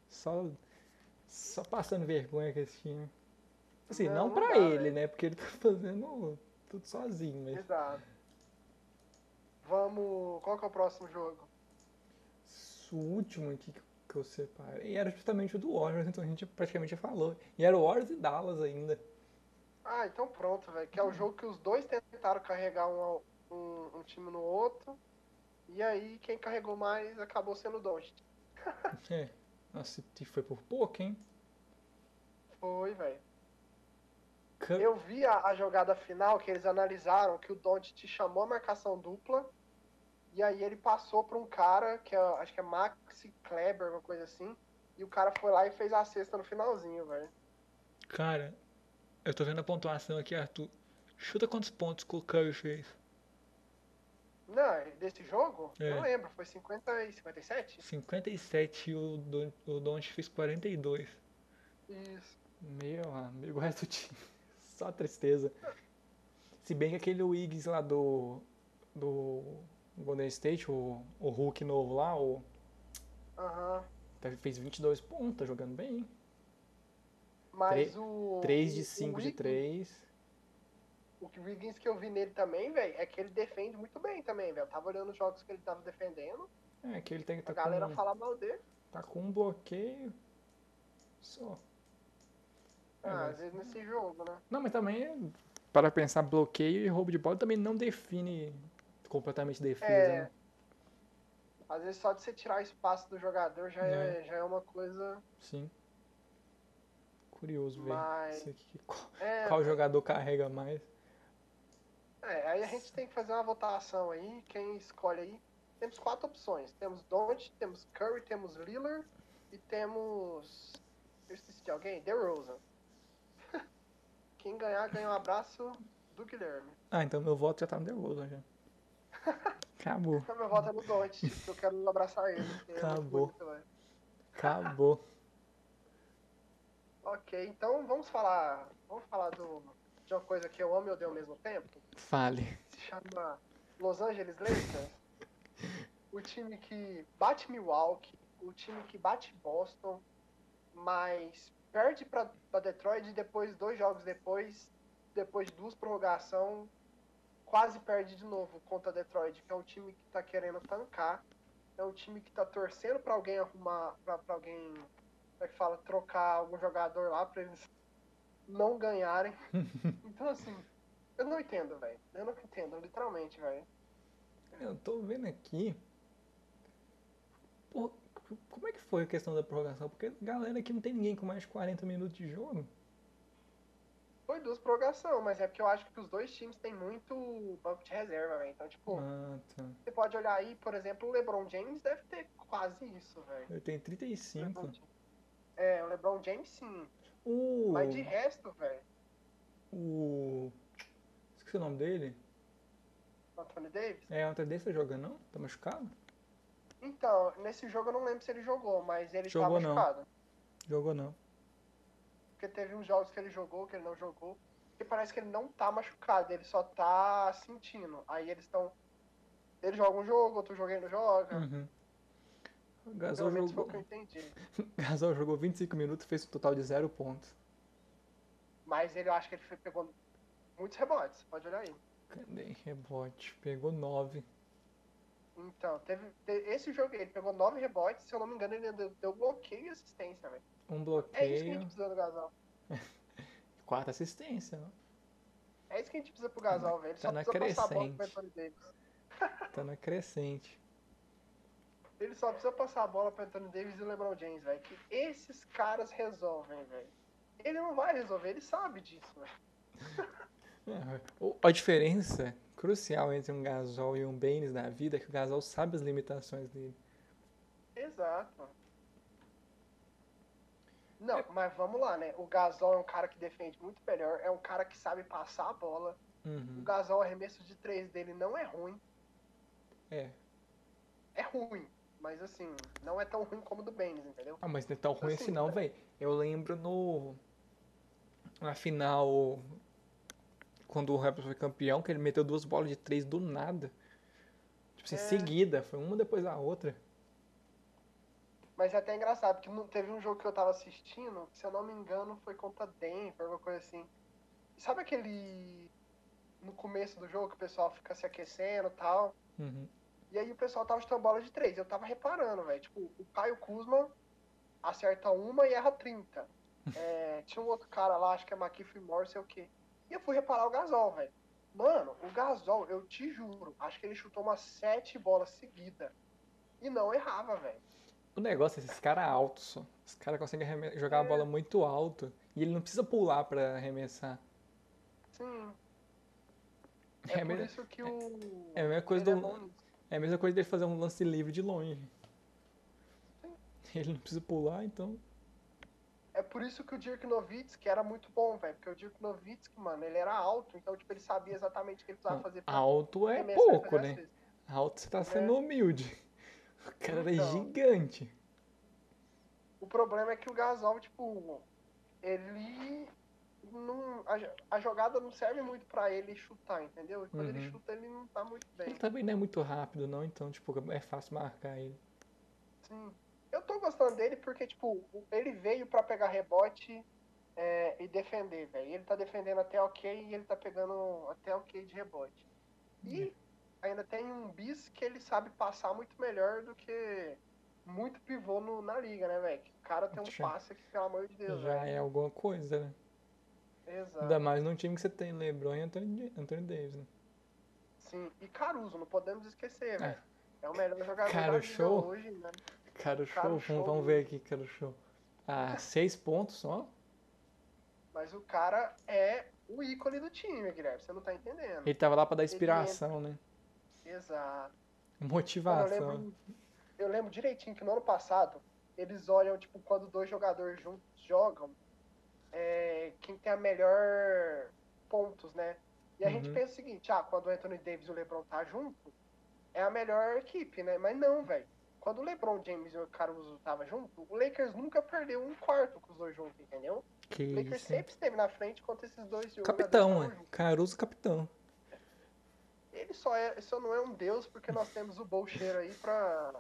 só. Só passando vergonha com esse time. Assim, Não, não, não pra dá, ele, velho. né? Porque ele tá fazendo tudo sozinho, mas. Exato. Vamos. Qual que é o próximo jogo? O último aqui que eu separei era justamente o do Warriors, então a gente praticamente já falou. E era o Warriors e Dallas ainda. Ah, então pronto, velho. Que é o jogo que os dois tentaram carregar um, um, um time no outro. E aí quem carregou mais acabou sendo o Doncic. É. Nossa, foi por pouco, hein? Foi, velho. Cur- Eu vi a, a jogada final que eles analisaram que o Doncic chamou a marcação dupla e aí ele passou pra um cara que é, acho que é Maxi Kleber, uma coisa assim, e o cara foi lá e fez a cesta no finalzinho, velho. Cara, eu tô vendo a pontuação aqui, Arthur. Chuta quantos pontos que o Curry fez. Não, desse jogo? É. Não lembro, foi 50 e 57? 57 e o, Don, o Doncic fez 42. Isso. Meu amigo, o resto do time. Só tristeza. Se bem que aquele Wiggins lá do. do Golden State, o, o Hulk novo lá, o, Aham. fez 22 pontos, tá jogando bem. Mas o. 3 de o- 5 o de Wiggins- 3. O que- o Wiggins que eu vi nele também, velho, é que ele defende muito bem também, velho. Eu tava olhando os jogos que ele tava defendendo, É, que ele tem que a tá galera com, fala mal dele. tá com um bloqueio. Só. É, Ah, mas- às vezes nesse jogo, né? Não, mas também, para pensar, bloqueio e roubo de bola também não define completamente defesa, É. né? Às vezes só de você tirar espaço do jogador já é, já é uma coisa. Sim. Curioso ver Mas-. Qual, É, qual jogador carrega mais? É, aí a gente tem que fazer uma votação aí, quem escolhe aí. Temos quatro opções. Temos Don't, temos Curry, temos Lillard e temos. Eu esqueci de alguém? DeRozan. Quem ganhar, ganha um abraço do Guilherme. Ah, então meu voto já tá no nervoso já. Acabou. Então meu voto é no Don't, porque eu quero abraçar ele. é Acabou. bonito, velho. Acabou. Ok, então vamos falar. Vamos falar do, de uma coisa que eu amo e odeio ao mesmo tempo. Fale. Se chama Los Angeles Lakers. o time que bate Milwaukee, o time que bate Boston, mas perde pra, pra Detroit e depois, dois jogos depois, depois de duas prorrogação, quase perde de novo contra Detroit, que é um time que tá querendo tancar. É um time que tá torcendo pra alguém arrumar, pra alguém, como é que fala, trocar algum jogador lá pra eles não ganharem. Então assim, eu não entendo, velho. Eu não entendo, literalmente, velho. Eu tô vendo aqui. Pô, como é que foi a questão da prorrogação? Porque, galera, aqui não tem ninguém com mais de 40 minutos de jogo. Foi duas prorrogação, mas é porque eu acho que os dois times têm muito banco de reserva, velho. Então, tipo, Ah, tá. você pode olhar aí, por exemplo, o LeBron James deve ter quase isso, velho. Eu tenho 35. LeBron James. É, o LeBron James sim. O. Mas de resto, velho, O. Esqueci o nome dele. Anthony Davis. É, o Anthony Davis tá jogando, não? Tá machucado? Então, nesse jogo eu não lembro se ele jogou, mas ele Jogou tá não. machucado. Jogou não. Porque teve uns jogos que ele jogou, que ele não jogou. Que parece que ele não tá machucado, ele só tá sentindo. Aí eles estão. Ele joga um jogo, outro jogo ele não joga. Uhum. Pelo Gasol menos foi jogou, eu entendi. Gasol jogou 25 minutos e fez um total de 0 pontos. Mas ele, eu acho que ele foi- pegou muitos rebotes, pode olhar aí. Cadê? Rebote. Pegou 9. Então, teve, te- esse jogo aí, ele pegou nove rebotes, se eu não me engano, ele deu, deu bloqueio e assistência, velho. Um É isso que a gente bloqueio. precisa do Gasol. Quatro assistência, ó. É isso que a gente precisa pro Gasol, velho. Tá só na crescente. Tá na crescente. Ele só precisa passar a bola pro Anthony Davis e o LeBron James, velho. Que esses caras resolvem, velho. Ele não vai resolver, ele sabe disso, velho. É, o- A diferença crucial entre um Gasol e um Baines da vida é que o Gasol sabe as limitações dele. Exato. Não, mas vamos lá, né? O Gasol é um cara que defende muito melhor, é um cara que sabe passar a bola. O Uhum. Gasol, o arremesso de três dele não é ruim. É. É ruim, mas assim, não é tão ruim como o do Baines, entendeu? Ah, mas não é tão ruim Assim, assim não, né? velho. Eu lembro no. Na final. Quando o Raptors foi campeão, que ele meteu duas bolas de três do nada. Tipo assim, É. seguida. Foi uma depois da outra. Mas é até engraçado, porque teve um jogo que eu tava assistindo, que, se eu não me engano, foi contra Denver, alguma coisa assim. Sabe aquele. No começo do jogo que o pessoal fica se aquecendo e tal? Uhum. E aí o pessoal tava chutando bola de três. Eu tava reparando, velho. Tipo, o Caio Kuzma acerta uma e erra 30. É, tinha um outro cara lá, acho que é McKiffey Morris, sei o quê. E eu fui reparar o Gasol, velho. Mano, o Gasol, eu te juro, acho que ele chutou umas sete bolas seguidas. E não errava, velho. O negócio é esses caras altos só. Os caras conseguem jogar a É. bola muito alto. E ele não precisa pular pra arremessar. Sim. É, É, a por mesma- isso que o. é a mesma coisa ele do- é. É a mesma coisa dele fazer um lance livre de longe. Ele não precisa pular, então. É por isso que o Dirk Nowitzki era muito bom, velho. Porque o Dirk Nowitzki, mano, ele era alto, então, tipo, ele sabia exatamente o que ele precisava fazer pra Alto é pouco, né? Alto você tá sendo humilde. O cara era Então. gigante. O problema é que o Gasol, tipo, ele. Não, a, a jogada não serve muito pra ele chutar, entendeu? E quando ele Uhum. chuta, ele não tá muito bem. Ele também não é muito rápido, não, então, tipo, é fácil marcar ele. Sim. Eu tô gostando dele porque, tipo, ele veio pra pegar rebote é, e defender, velho. Ele tá defendendo até ok e ele tá pegando até ok de rebote. E ainda tem um bis que ele sabe passar muito melhor do que muito pivô no- na liga, né, velho? O cara tem um Já- passe que, pelo amor de Deus, Já velho. é alguma coisa, né? Exato. Ainda mais num time que você tem LeBron e Anthony, Anthony Davis, né? Sim, e Caruso, não podemos esquecer, velho. É o melhor jogador Cara, da show. hoje, né? Cara, show, Cara, vamos, show. vamos ver aqui, cara, show. Ah, seis pontos só? Mas o cara é o ícone do time, Guilherme. Você não tá entendendo. Ele tava lá pra dar inspiração, né? Exato. Mano, eu, Motivação. lembro, eu lembro direitinho que no ano passado, eles olham, tipo, quando dois jogadores juntos jogam, é, quem tem a melhor pontos, né? E a gente Uhum. pensa o seguinte, ah, quando o Anthony Davis e o LeBron tá junto, é a melhor equipe, né? Mas não, velho. Quando o LeBron James e o Caruso tava junto, o Lakers nunca perdeu um quarto com os dois juntos, entendeu? Que O Lakers isso, sempre esteve na frente quando esses dois Capitão, juntos. Caruso capitão. Ele só, é, só não é um deus porque nós temos o Bolcheiro aí pra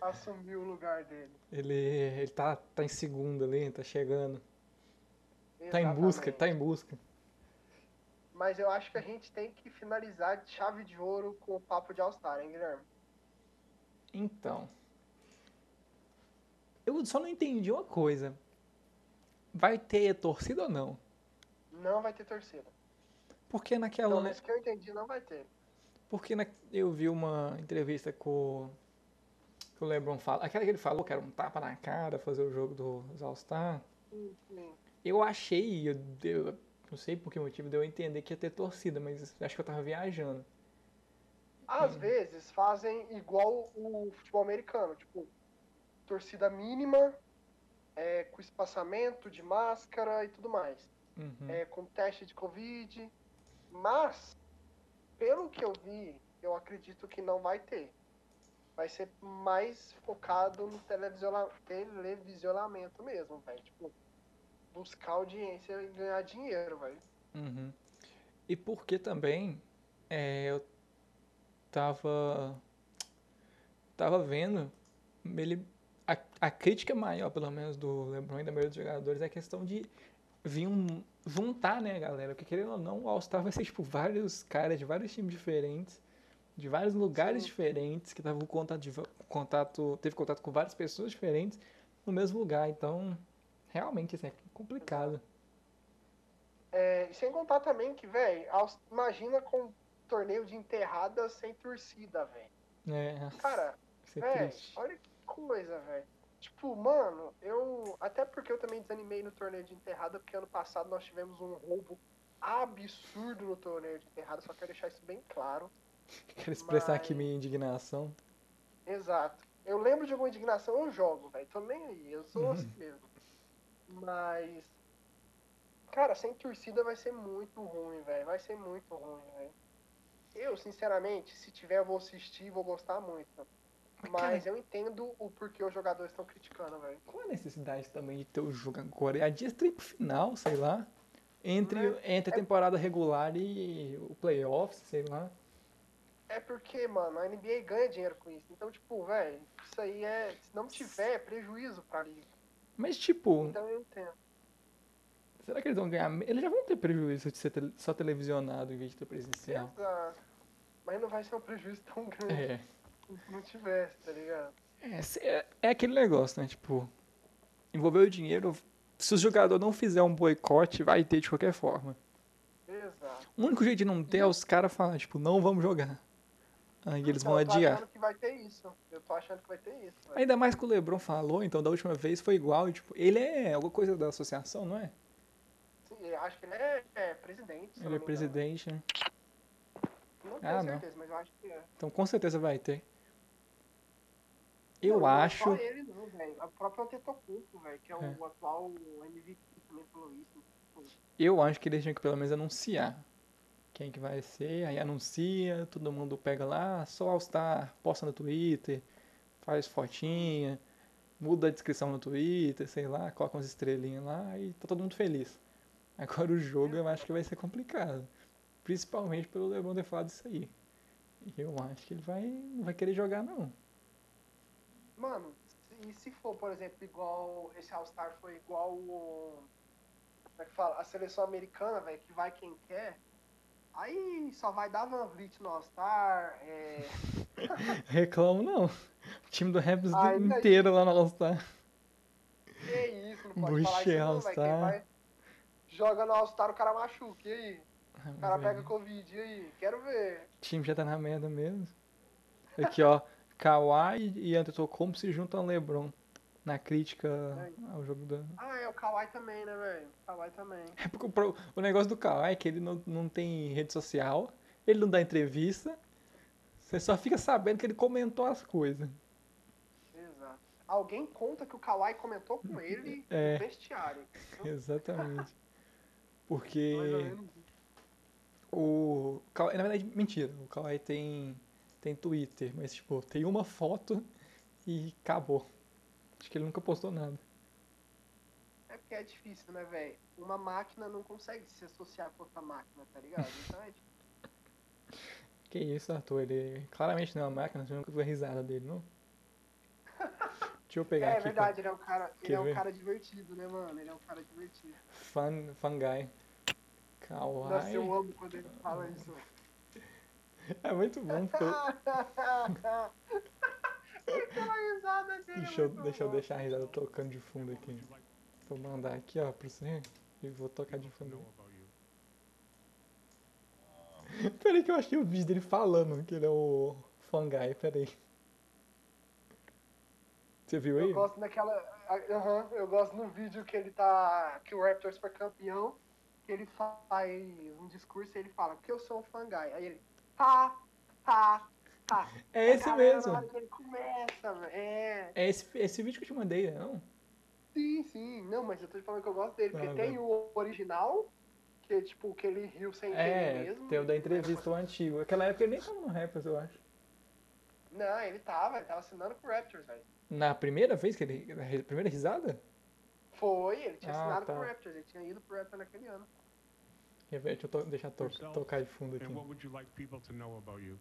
assumir o lugar dele. Ele, ele tá, tá em segundo ali, tá chegando. Tá em busca, tá em busca. Mas eu acho que a gente tem que finalizar de chave de ouro com o papo de All-Star, hein, Guilherme? Então. Eu só não entendi uma coisa. Vai ter torcida ou não? Não vai ter torcida. Porque naquela. Pelo menos que eu entendi, não vai ter. Porque na- eu vi uma entrevista com, o- que o LeBron fala. Aquela que ele falou que era um tapa na cara fazer o jogo dos All-Star. Sim, sim. Eu achei, eu, eu não sei por que motivo deu a entender que ia ter torcida, mas acho que eu tava viajando. Às vezes fazem igual o futebol americano, tipo, torcida mínima, é, com espaçamento de máscara e tudo mais. Uhum. é, com teste de Covid. Mas, pelo que eu vi, eu acredito que não vai ter. Vai ser mais focado no televisiona- televisionamento mesmo, velho. Tipo, buscar audiência e ganhar dinheiro, velho. Uhum. E porque também é, eu tava tava vendo ele a, a crítica maior pelo menos do LeBron e da maioria dos jogadores é a questão de vir um, juntar né galera porque querendo ou não o All-Star vai ser tipo vários caras de vários times diferentes de vários lugares Sim. diferentes que estavam contato de contato teve contato com várias pessoas diferentes no mesmo lugar então realmente assim, é complicado É, sem contar também que, velho, imagina com um torneio de enterradas sem torcida, velho. é, Cara, isso é olha que coisa, velho. Tipo, mano, eu. Até porque eu também desanimei no torneio de enterrada, porque ano passado nós tivemos um roubo absurdo no torneio de enterrada, só quero deixar isso bem claro. Quero expressar aqui Mas- minha indignação. Exato. Eu lembro de alguma indignação, eu jogo, velho. Tô nem aí, eu sou assim mesmo. Mas. Cara, sem torcida vai ser muito ruim, velho. Vai ser muito ruim, velho. Eu, sinceramente, se tiver, eu vou assistir e vou gostar muito. Mas, eu entendo o porquê os jogadores estão criticando, velho. Qual a necessidade também de ter o jogo agora? É a dia pro final, sei lá. Entre, Né? entre a temporada regular e o playoffs, sei lá. É porque, mano, a NBA ganha dinheiro com isso. Então, tipo, velho, isso aí é. Se não tiver, é prejuízo pra liga. Mas, tipo, Então eu entendo. será que eles vão ganhar? Eles já vão ter prejuízo de ser só televisionado em vez de ter presencial. Exato. Mas não vai ser um prejuízo tão grande É. se não tivesse, tá ligado? É, é, é aquele negócio, né? Tipo, envolver o dinheiro. Se o jogador não fizer um boicote, vai ter de qualquer forma. Exato. O único jeito de não ter é os caras falar, tipo, não vamos jogar. Aí eles Então, vão eu tô adiar. achando que vai ter isso. Eu tô achando que vai ter isso, velho. Ainda mais que o Lebron falou, então da última vez foi igual, e, tipo, ele é alguma coisa da associação, não é? eu acho que ele é, é presidente. Ele é não engano. presidente, né? Não tenho Ah, não. certeza, mas eu acho que é. Então com certeza vai ter. Eu Não, não é acho. Só ele não, velho. A própria Antetokounmpo, velho, que é, É. o atual MVP também falou isso. Eu acho que eles tinham que pelo menos anunciar quem que vai ser, aí anuncia, todo mundo pega lá, só All-Star, posta no Twitter, faz fotinha, muda a descrição no Twitter, sei lá, coloca umas estrelinhas lá e tá todo mundo feliz. Agora o jogo eu acho que vai ser complicado. Principalmente pelo LeBron ter falado isso aí. Eu acho que ele vai, não vai querer jogar não. Mano, e se for, por exemplo, igual esse All-Star foi igual o. Como é que fala? A seleção americana, velho, que vai quem quer. Aí só vai dar Van Vliet no All-Star. É... Reclamo não. O time do daí- inteiro lá no All-Star. Que isso, não pode falar isso não, velho. Quem All-Star. vai. Joga no All-Star, o cara machuca. E aí? Ah, O cara velho. pega Covid. E aí? Quero ver. O time já tá na merda mesmo. Aqui, ó. Kawhi e Antetokounmpo se juntam ao LeBron na crítica ao jogo da... Ah, é o Kawhi também, né, velho? O Kawhi também. É porque o, negócio do Kawhi é que ele não, não tem rede social, ele não dá entrevista, você só fica sabendo que ele comentou as coisas. Exato. Alguém conta que o Kawhi comentou com ele É. no vestiário. Exatamente. Porque o Kawhi, na verdade, mentira, o Kawhi tem, tem Twitter, mas tipo, tem uma foto e acabou. Acho que ele nunca postou nada. É porque é difícil, né, velho? Uma máquina não consegue se associar com outra máquina, tá ligado? Então é difícil. Que isso, Arthur? Ele claramente não é uma máquina, você nunca viu a risada dele, não? Deixa eu pegar É aqui. verdade, ele é um cara, ele é um ver? cara divertido, né, mano? Ele é um cara divertido. Fun, fun guy. Nossa, Kawhi. eu amo quando ele fala isso. É muito bom, porque deixa, eu, deixa eu deixar a risada tocando de fundo aqui. Vou mandar aqui, ó, pra você. E vou tocar de fundo. Peraí que eu achei o vídeo dele falando que ele é o fun guy, peraí. Você viu aí? Eu gosto daquela. Aham, eu gosto no vídeo que ele tá. Que o Raptors foi campeão. Que ele faz um discurso e ele fala que eu sou um fangai. Aí ele. Ha, ha, ha. É esse galera, mesmo. na hora que ele começa. É. É esse, esse vídeo que eu te mandei, não? Sim, sim. Não, mas eu tô te falando que eu gosto dele. Porque Ah, tem o original, que é tipo, que ele riu sem querer É, mesmo. tem o da entrevista, o antigo. Aquela época ele nem tava no Raptors, eu acho. Não, ele tava, ele tava assinando com o Raptors, velho. Na primeira vez que ele. Na ri- primeira risada? Foi, ele tinha Ah, assinado tá. com o Raptors, ele tinha ido pro Raptors naquele ano. Deixa eu to- deixar to- tocar de fundo aqui. And what would you like people to know about you?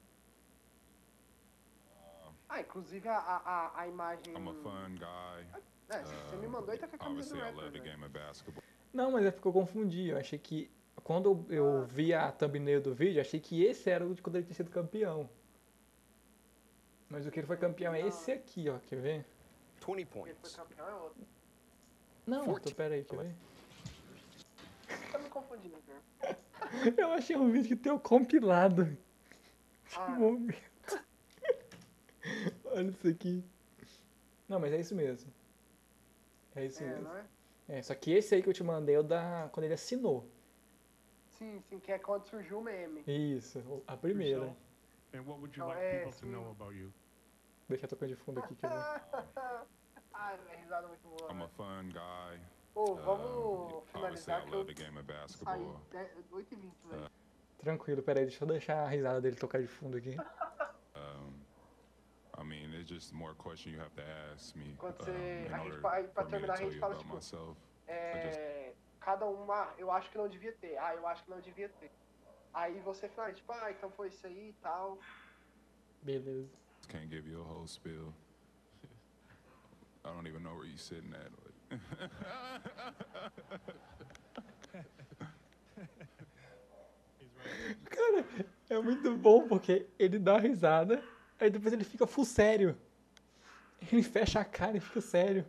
Ah, inclusive a, a, a- imagem. I'm a fun guy. É, você me mandou e tá com a camisa Obviously, do I Raptors. love the velho. game of basketball. Não, mas é porque eu confundi. Eu achei que. Quando eu vi a thumbnail do vídeo, eu achei que esse era o de quando ele tinha sido campeão. Mas o que ele foi campeão é esse aqui, ó. Quer ver? 20 Ele foi points. campeão, é outro. Não. Arthur, pera aí, quer ver? Tá me confundindo, cara. Eu achei um vídeo que tem o compilado. Ah. Que. Olha isso aqui. Não, mas é isso mesmo. É isso É, mesmo. não é? É, só que esse aí que eu te mandei é o da. quando ele assinou. Sim, sim, que é quando surgiu o meme. Isso, a primeira. And what would you like é, people to know about you? Deixa eu tocar de fundo aqui, quer ver? Ai, velho, risada muito boa. I'm a fun guy. Pô, vamos finalizar que eu saí basketball. 8h20, velho. Tranquilo, peraí, deixa eu deixar a risada dele tocar de fundo aqui. Um, I mean, it's just more question you have to ask me Quando você- a gente fa- aí pra terminar, a gente fala, tipo, myself. É, cada uma, eu acho que não devia ter. Ah, eu acho que não devia ter. Aí você fala, tipo, ah, então foi isso aí e tal. Beleza. Can't give you a whole spiel. I don't even know where you're sitting at. Cara, é muito bom porque ele dá risada, aí depois ele fica full sério. Ele fecha a cara e fica sério.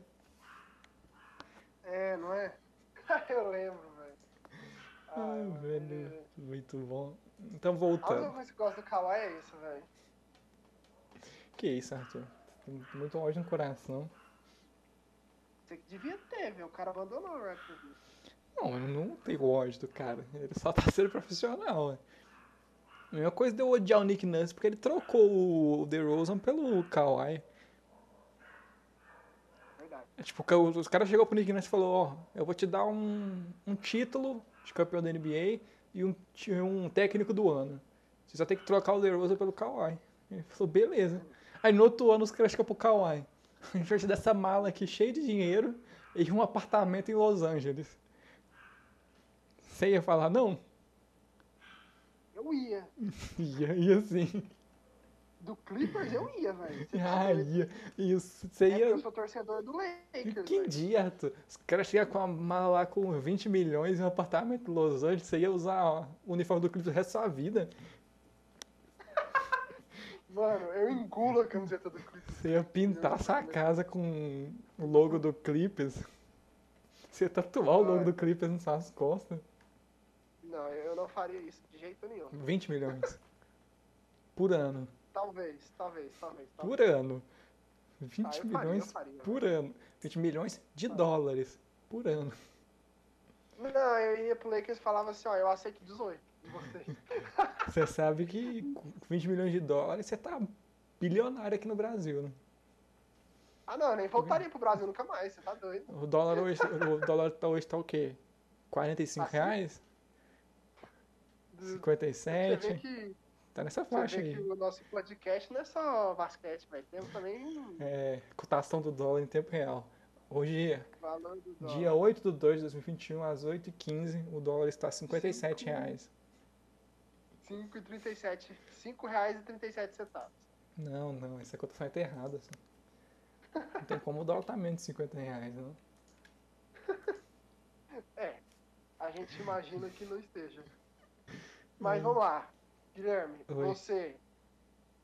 É, não é? eu lembro, velho. Ai, mano, velho, é. muito bom. Então A única voltando. coisa que eu gosto do Kawhi é isso, velho. Que isso, Arthur? Tem Muito ódio no coração. Você que devia ter, velho. O cara abandonou o Raptors. Não, eu não tenho ódio do cara. Ele só tá sendo profissional, ué. A mesma coisa de eu odiar o Nick Nurse, porque ele trocou o DeRozan pelo Kawhi. Verdade. É tipo, os caras chegou pro Nick Nurse e falou, ó, eu vou te dar um, um título de campeão da NBA e um, um técnico do ano. Você só tem que trocar o DeRozan pelo Kawhi. Ele falou, beleza. Aí no outro ano os caras chegam pro Kawhi. A gente vai te dar essa mala aqui cheia de dinheiro e um apartamento em Los Angeles. Você ia falar, não? Eu ia. Ia, ia sim. Do Clippers eu ia, velho. Tá Ah, ia. Isso, você É ia... eu sou torcedor do Lakers, Que dia, Arthur? Os caras chegam com uma mala lá com 20 milhões e um apartamento em Los Angeles, você ia usar ó, o uniforme do Clippers o resto da sua vida. Mano, eu engulo a camiseta do Clippers. Você ia pintar sua casa com o logo do Clippers. Você ia tatuar o logo do Clippers nas suas costas. Não, eu não faria isso de jeito nenhum. 20 milhões. Por ano. Talvez, talvez, talvez. talvez. Por ano. 20 Ah, faria, milhões eu faria. por ano. 20 milhões de dólares por ano. Não, eu ia pro Lakers e falava assim, ó, eu aceito 18 de vocês. Você sabe que com 20 milhões de dólares você tá bilionário aqui no Brasil, né? Ah, não, nem voltaria pro Brasil nunca mais, você tá doido. O dólar hoje, o dólar tá hoje tá o quê? 45 Assim? reais? Você 57? vê que, Tá nessa você faixa vê aí. que o nosso podcast não é só basquete, velho. Temos também É, cotação do dólar em tempo real. Hoje, dia 8 de 2 de 2021, às 8h15, o dólar está a 57 Cinco. reais. 5,37. 5 reais e 37 centavos. Não, não, essa cotação tá errada. Assim. Não tem como o dólar tá menos de 50 reais, não. É, a gente imagina que não esteja. Mas Hum. vamos lá. Guilherme, Oi. você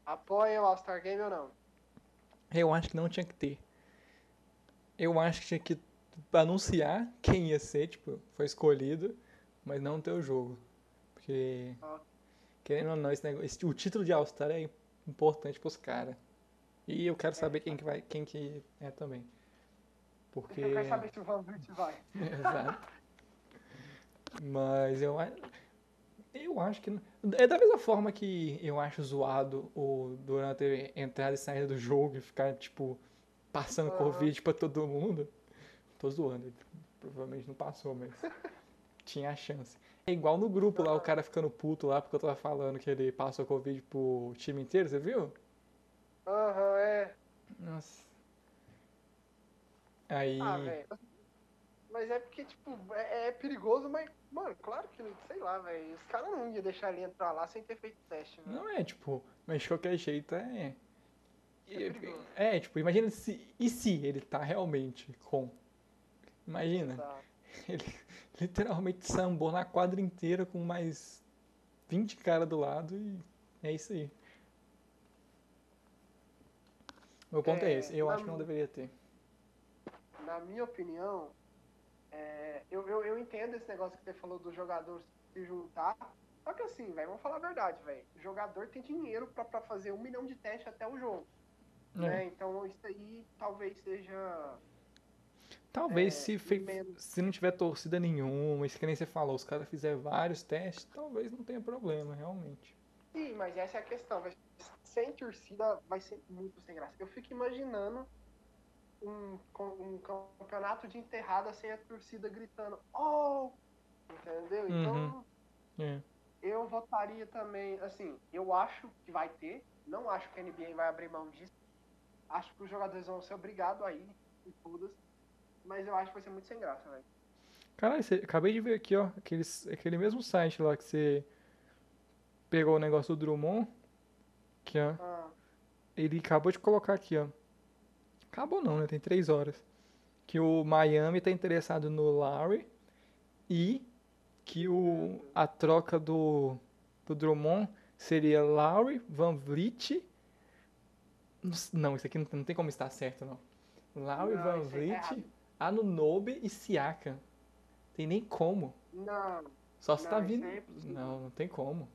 apoia o All-Star Game ou não? Eu acho que não tinha que ter. Eu acho que tinha que anunciar quem ia ser, tipo, foi escolhido, mas não ter o jogo. Porque, Ah. querendo ou não, esse negócio, esse- o título de All-Star é importante pros caras. E eu quero saber quem que vai, quem que é também. Porque... Eu quero saber se o Van Vliet vai. Exato. Mas eu, a- eu acho que. É da mesma forma que eu acho zoado o Durant ter entrado e saído do jogo e ficar, tipo, passando Aham. Covid pra todo mundo. Tô zoando, ele provavelmente não passou, mas tinha a chance. É igual no grupo lá, o cara ficando puto lá porque eu tava falando que ele passou Covid pro time inteiro, você viu? Aham, é. Nossa. Aí. Ah, velho. Mas é porque, tipo, é, é perigoso, mas, mano, claro que, sei lá, velho. Os caras não iam deixar ele entrar lá sem ter feito teste, velho. Não é, tipo, mas de qualquer jeito é. É perigoso. É, tipo, imagina se. E se ele tá realmente com. Imagina, Exato. ele literalmente sambou na quadra inteira com mais 20 caras do lado e é isso aí. Meu ponto é, É, esse, eu acho que não deveria ter. Na minha opinião, é, eu, eu, eu entendo esse negócio que você falou do jogador se juntar. Só que assim, velho, vamos falar a verdade, velho. O jogador tem dinheiro pra, pra fazer um milhão de testes até o jogo. Né? É. Então isso aí talvez seja. Talvez é, se, fe- se não tiver torcida nenhuma, isso que nem você falou, os caras fizerem vários testes, talvez não tenha problema, realmente. Sim, mas essa é a questão. Sem torcida vai ser muito sem graça. Eu fico imaginando um, um campeonato de enterrada sem a torcida gritando, oh! Entendeu? Então. É. Eu votaria também, assim, eu acho que vai ter, não acho que a NBA vai abrir mão disso. Acho que os jogadores vão ser obrigados a ir e todas, mas eu acho que vai ser muito sem graça, velho. Caralho, você- acabei de ver aqui, ó, aquele, aquele mesmo site lá que você pegou o negócio do Drummond, que ó, Ah, ele acabou de colocar aqui, ó. Acabou não, né? Tem três horas. Que o Miami tá interessado no Lowry e que o, a troca do, do Drummond seria Lowry, Van Vliet. Não, isso aqui não, não tem como estar certo, não. Lowry, Não, Van tá Vliet, errado. Anunobe e Siaka. Tem nem como. não, Só se Não, tá vindo. é. Não, não tem como.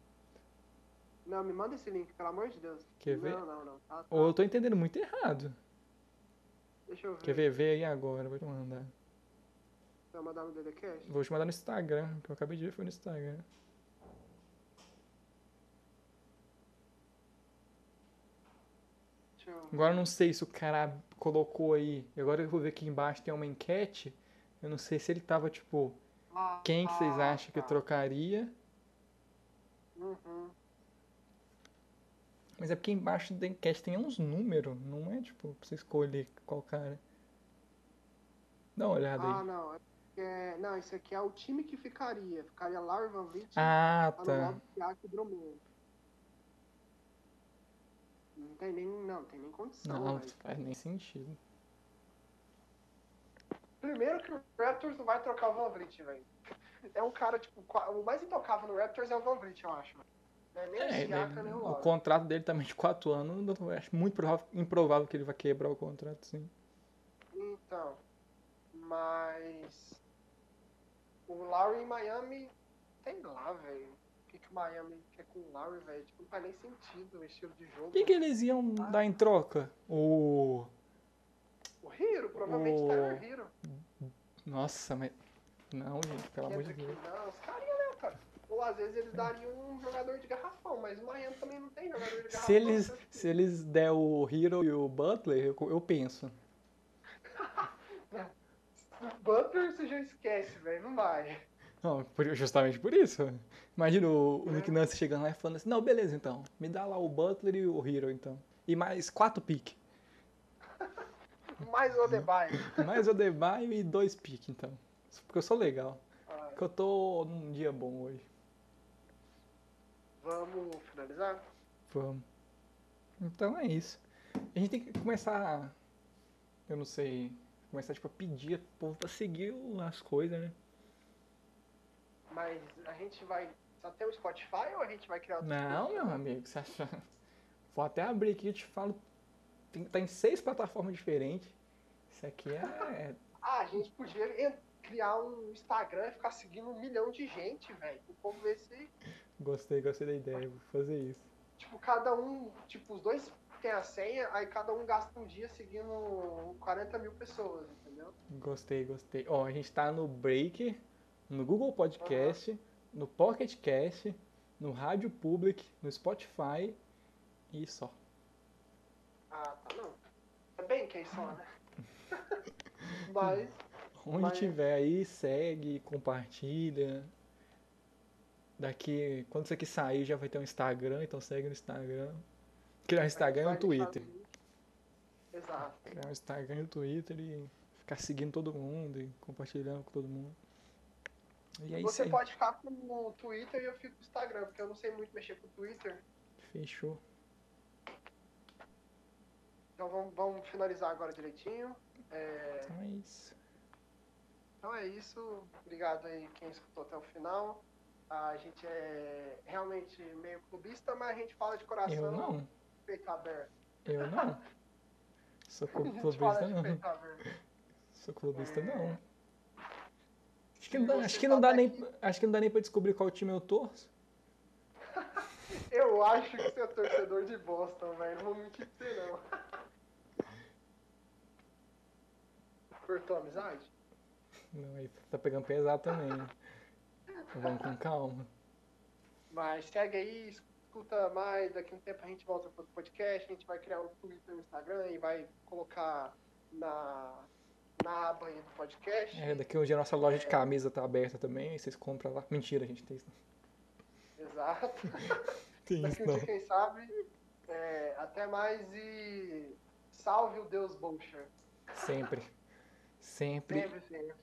não, me manda esse link, pelo amor de Deus. Quer ver? Não, não, não. Tá, tá. Ou eu tô entendendo muito errado. Deixa eu ver. Quer ver? Vê aí agora, vou te mandar. Vai mandar no DDCast? Vou te mandar no Instagram, que eu acabei de ver foi no Instagram. Agora eu não sei se o cara colocou aí. Agora eu vou ver aqui embaixo tem uma enquete. Eu não sei se ele tava tipo, Ah, quem que vocês ah, acham que tá. trocaria? Uhum. Mas é porque embaixo da enquete tem uns números, não é tipo pra você escolher qual cara. Dá uma olhada Ah, aí. não. é não, isso aqui é o time que ficaria. Ficaria Larry Van Vliet, Ah, tá. E Drummond. Não tem nem, não, não tem nem condição, Não, velho. faz nem sentido. Primeiro que o Raptors não vai trocar o Van Vliet, velho. É um cara, tipo, o mais intocável no Raptors é o Van Vliet, eu acho. Não é nem o É, Siaka, ele- nem o o contrato dele também de 4 anos, eu acho muito provável- improvável que ele vai quebrar o contrato, sim. Então, mas o Lowry em Miami tem lá, velho. O que, que o Miami quer com o Lowry, velho? Tipo, não faz nem sentido o estilo de jogo. O que, que eles iam dar em troca? O. O Hero, provavelmente O- Tyler Hero. Nossa, mas. Não, gente, pelo amor de Deus. Nunn, os carinha, né, cara? Ou às vezes eles dariam um jogador de garrafão, mas o Miami também não tem jogador de garrafão. Se eles, então, tipo, se eles der o Hero e o Butler, eu, eu penso. O Butler você já esquece, velho. Não vai. Não, justamente por isso. Imagina o, o Nick É. Nance chegando lá e falando assim, não, beleza então. Me dá lá o Butler e o Hero então. E mais quatro piques. Mais o Adebayo. Mais o Debaio e dois piques então. Porque eu sou legal. Porque eu tô num dia bom hoje. Vamos finalizar? Vamos. Então é isso. A gente tem que começar. Eu não sei. Começar tipo, a pedir pro povo pra seguir as coisas, né? Mas a gente vai só ter o Spotify ou a gente vai criar outro Não, meu amigo, você acha. Vou até abrir aqui e te falo. Tem, tá em seis plataformas diferentes. Isso aqui é. é- Ah, a gente podia criar um Instagram e ficar seguindo um milhão de gente, velho. O povo ver se, Gostei, gostei da ideia. Vou fazer isso. tipo, cada um, tipo, os dois têm a senha, aí cada um gasta um dia seguindo 40 mil pessoas, entendeu? Gostei, gostei. Ó, a gente tá no Breaker, no Google Podcast, no Pocket Cast, no Rádio Public, no Spotify e só. Ah, tá, não. É bem que é só, né? Mas, Onde Mas- tiver aí, segue, compartilha. Daqui, quando isso aqui sair, já vai ter um Instagram, então segue no Instagram. Criar um Instagram e um Twitter. Exato. Criar um Instagram e um Twitter e ficar seguindo todo mundo e compartilhando com todo mundo. E é Você pode ficar com o Twitter e eu fico com o Instagram, porque eu não sei muito mexer com o Twitter. Fechou. Então vamos, vamos finalizar agora direitinho. É, Então é isso. então é isso. Obrigado aí quem escutou até o final. A gente é realmente meio clubista, mas a gente fala de coração, Eu não. peito aberto. Eu não. Sou clubista não. Sou clubista não. Acho que não acho que não tá dá nem, aqui- acho que não dá nem pra descobrir qual time eu torço. Eu acho que você é torcedor de Boston, velho. Não vou mentir pra você, não. Cortou a amizade? Não, aí tá pegando pesado também. Vamos com calma. Mas segue aí, escuta mais. Daqui a um tempo a gente volta para o podcast. A gente vai criar um Twitter um Instagram e vai colocar na, na aba aí do podcast. É, daqui um dia a nossa loja de camisa tá aberta também, vocês compram lá. Mentira, gente, tem isso. Exato. Tem Daqui isso um não. dia, quem sabe. É, até mais e salve o Deus Bolcher. Sempre. Sempre. Sempre, sempre.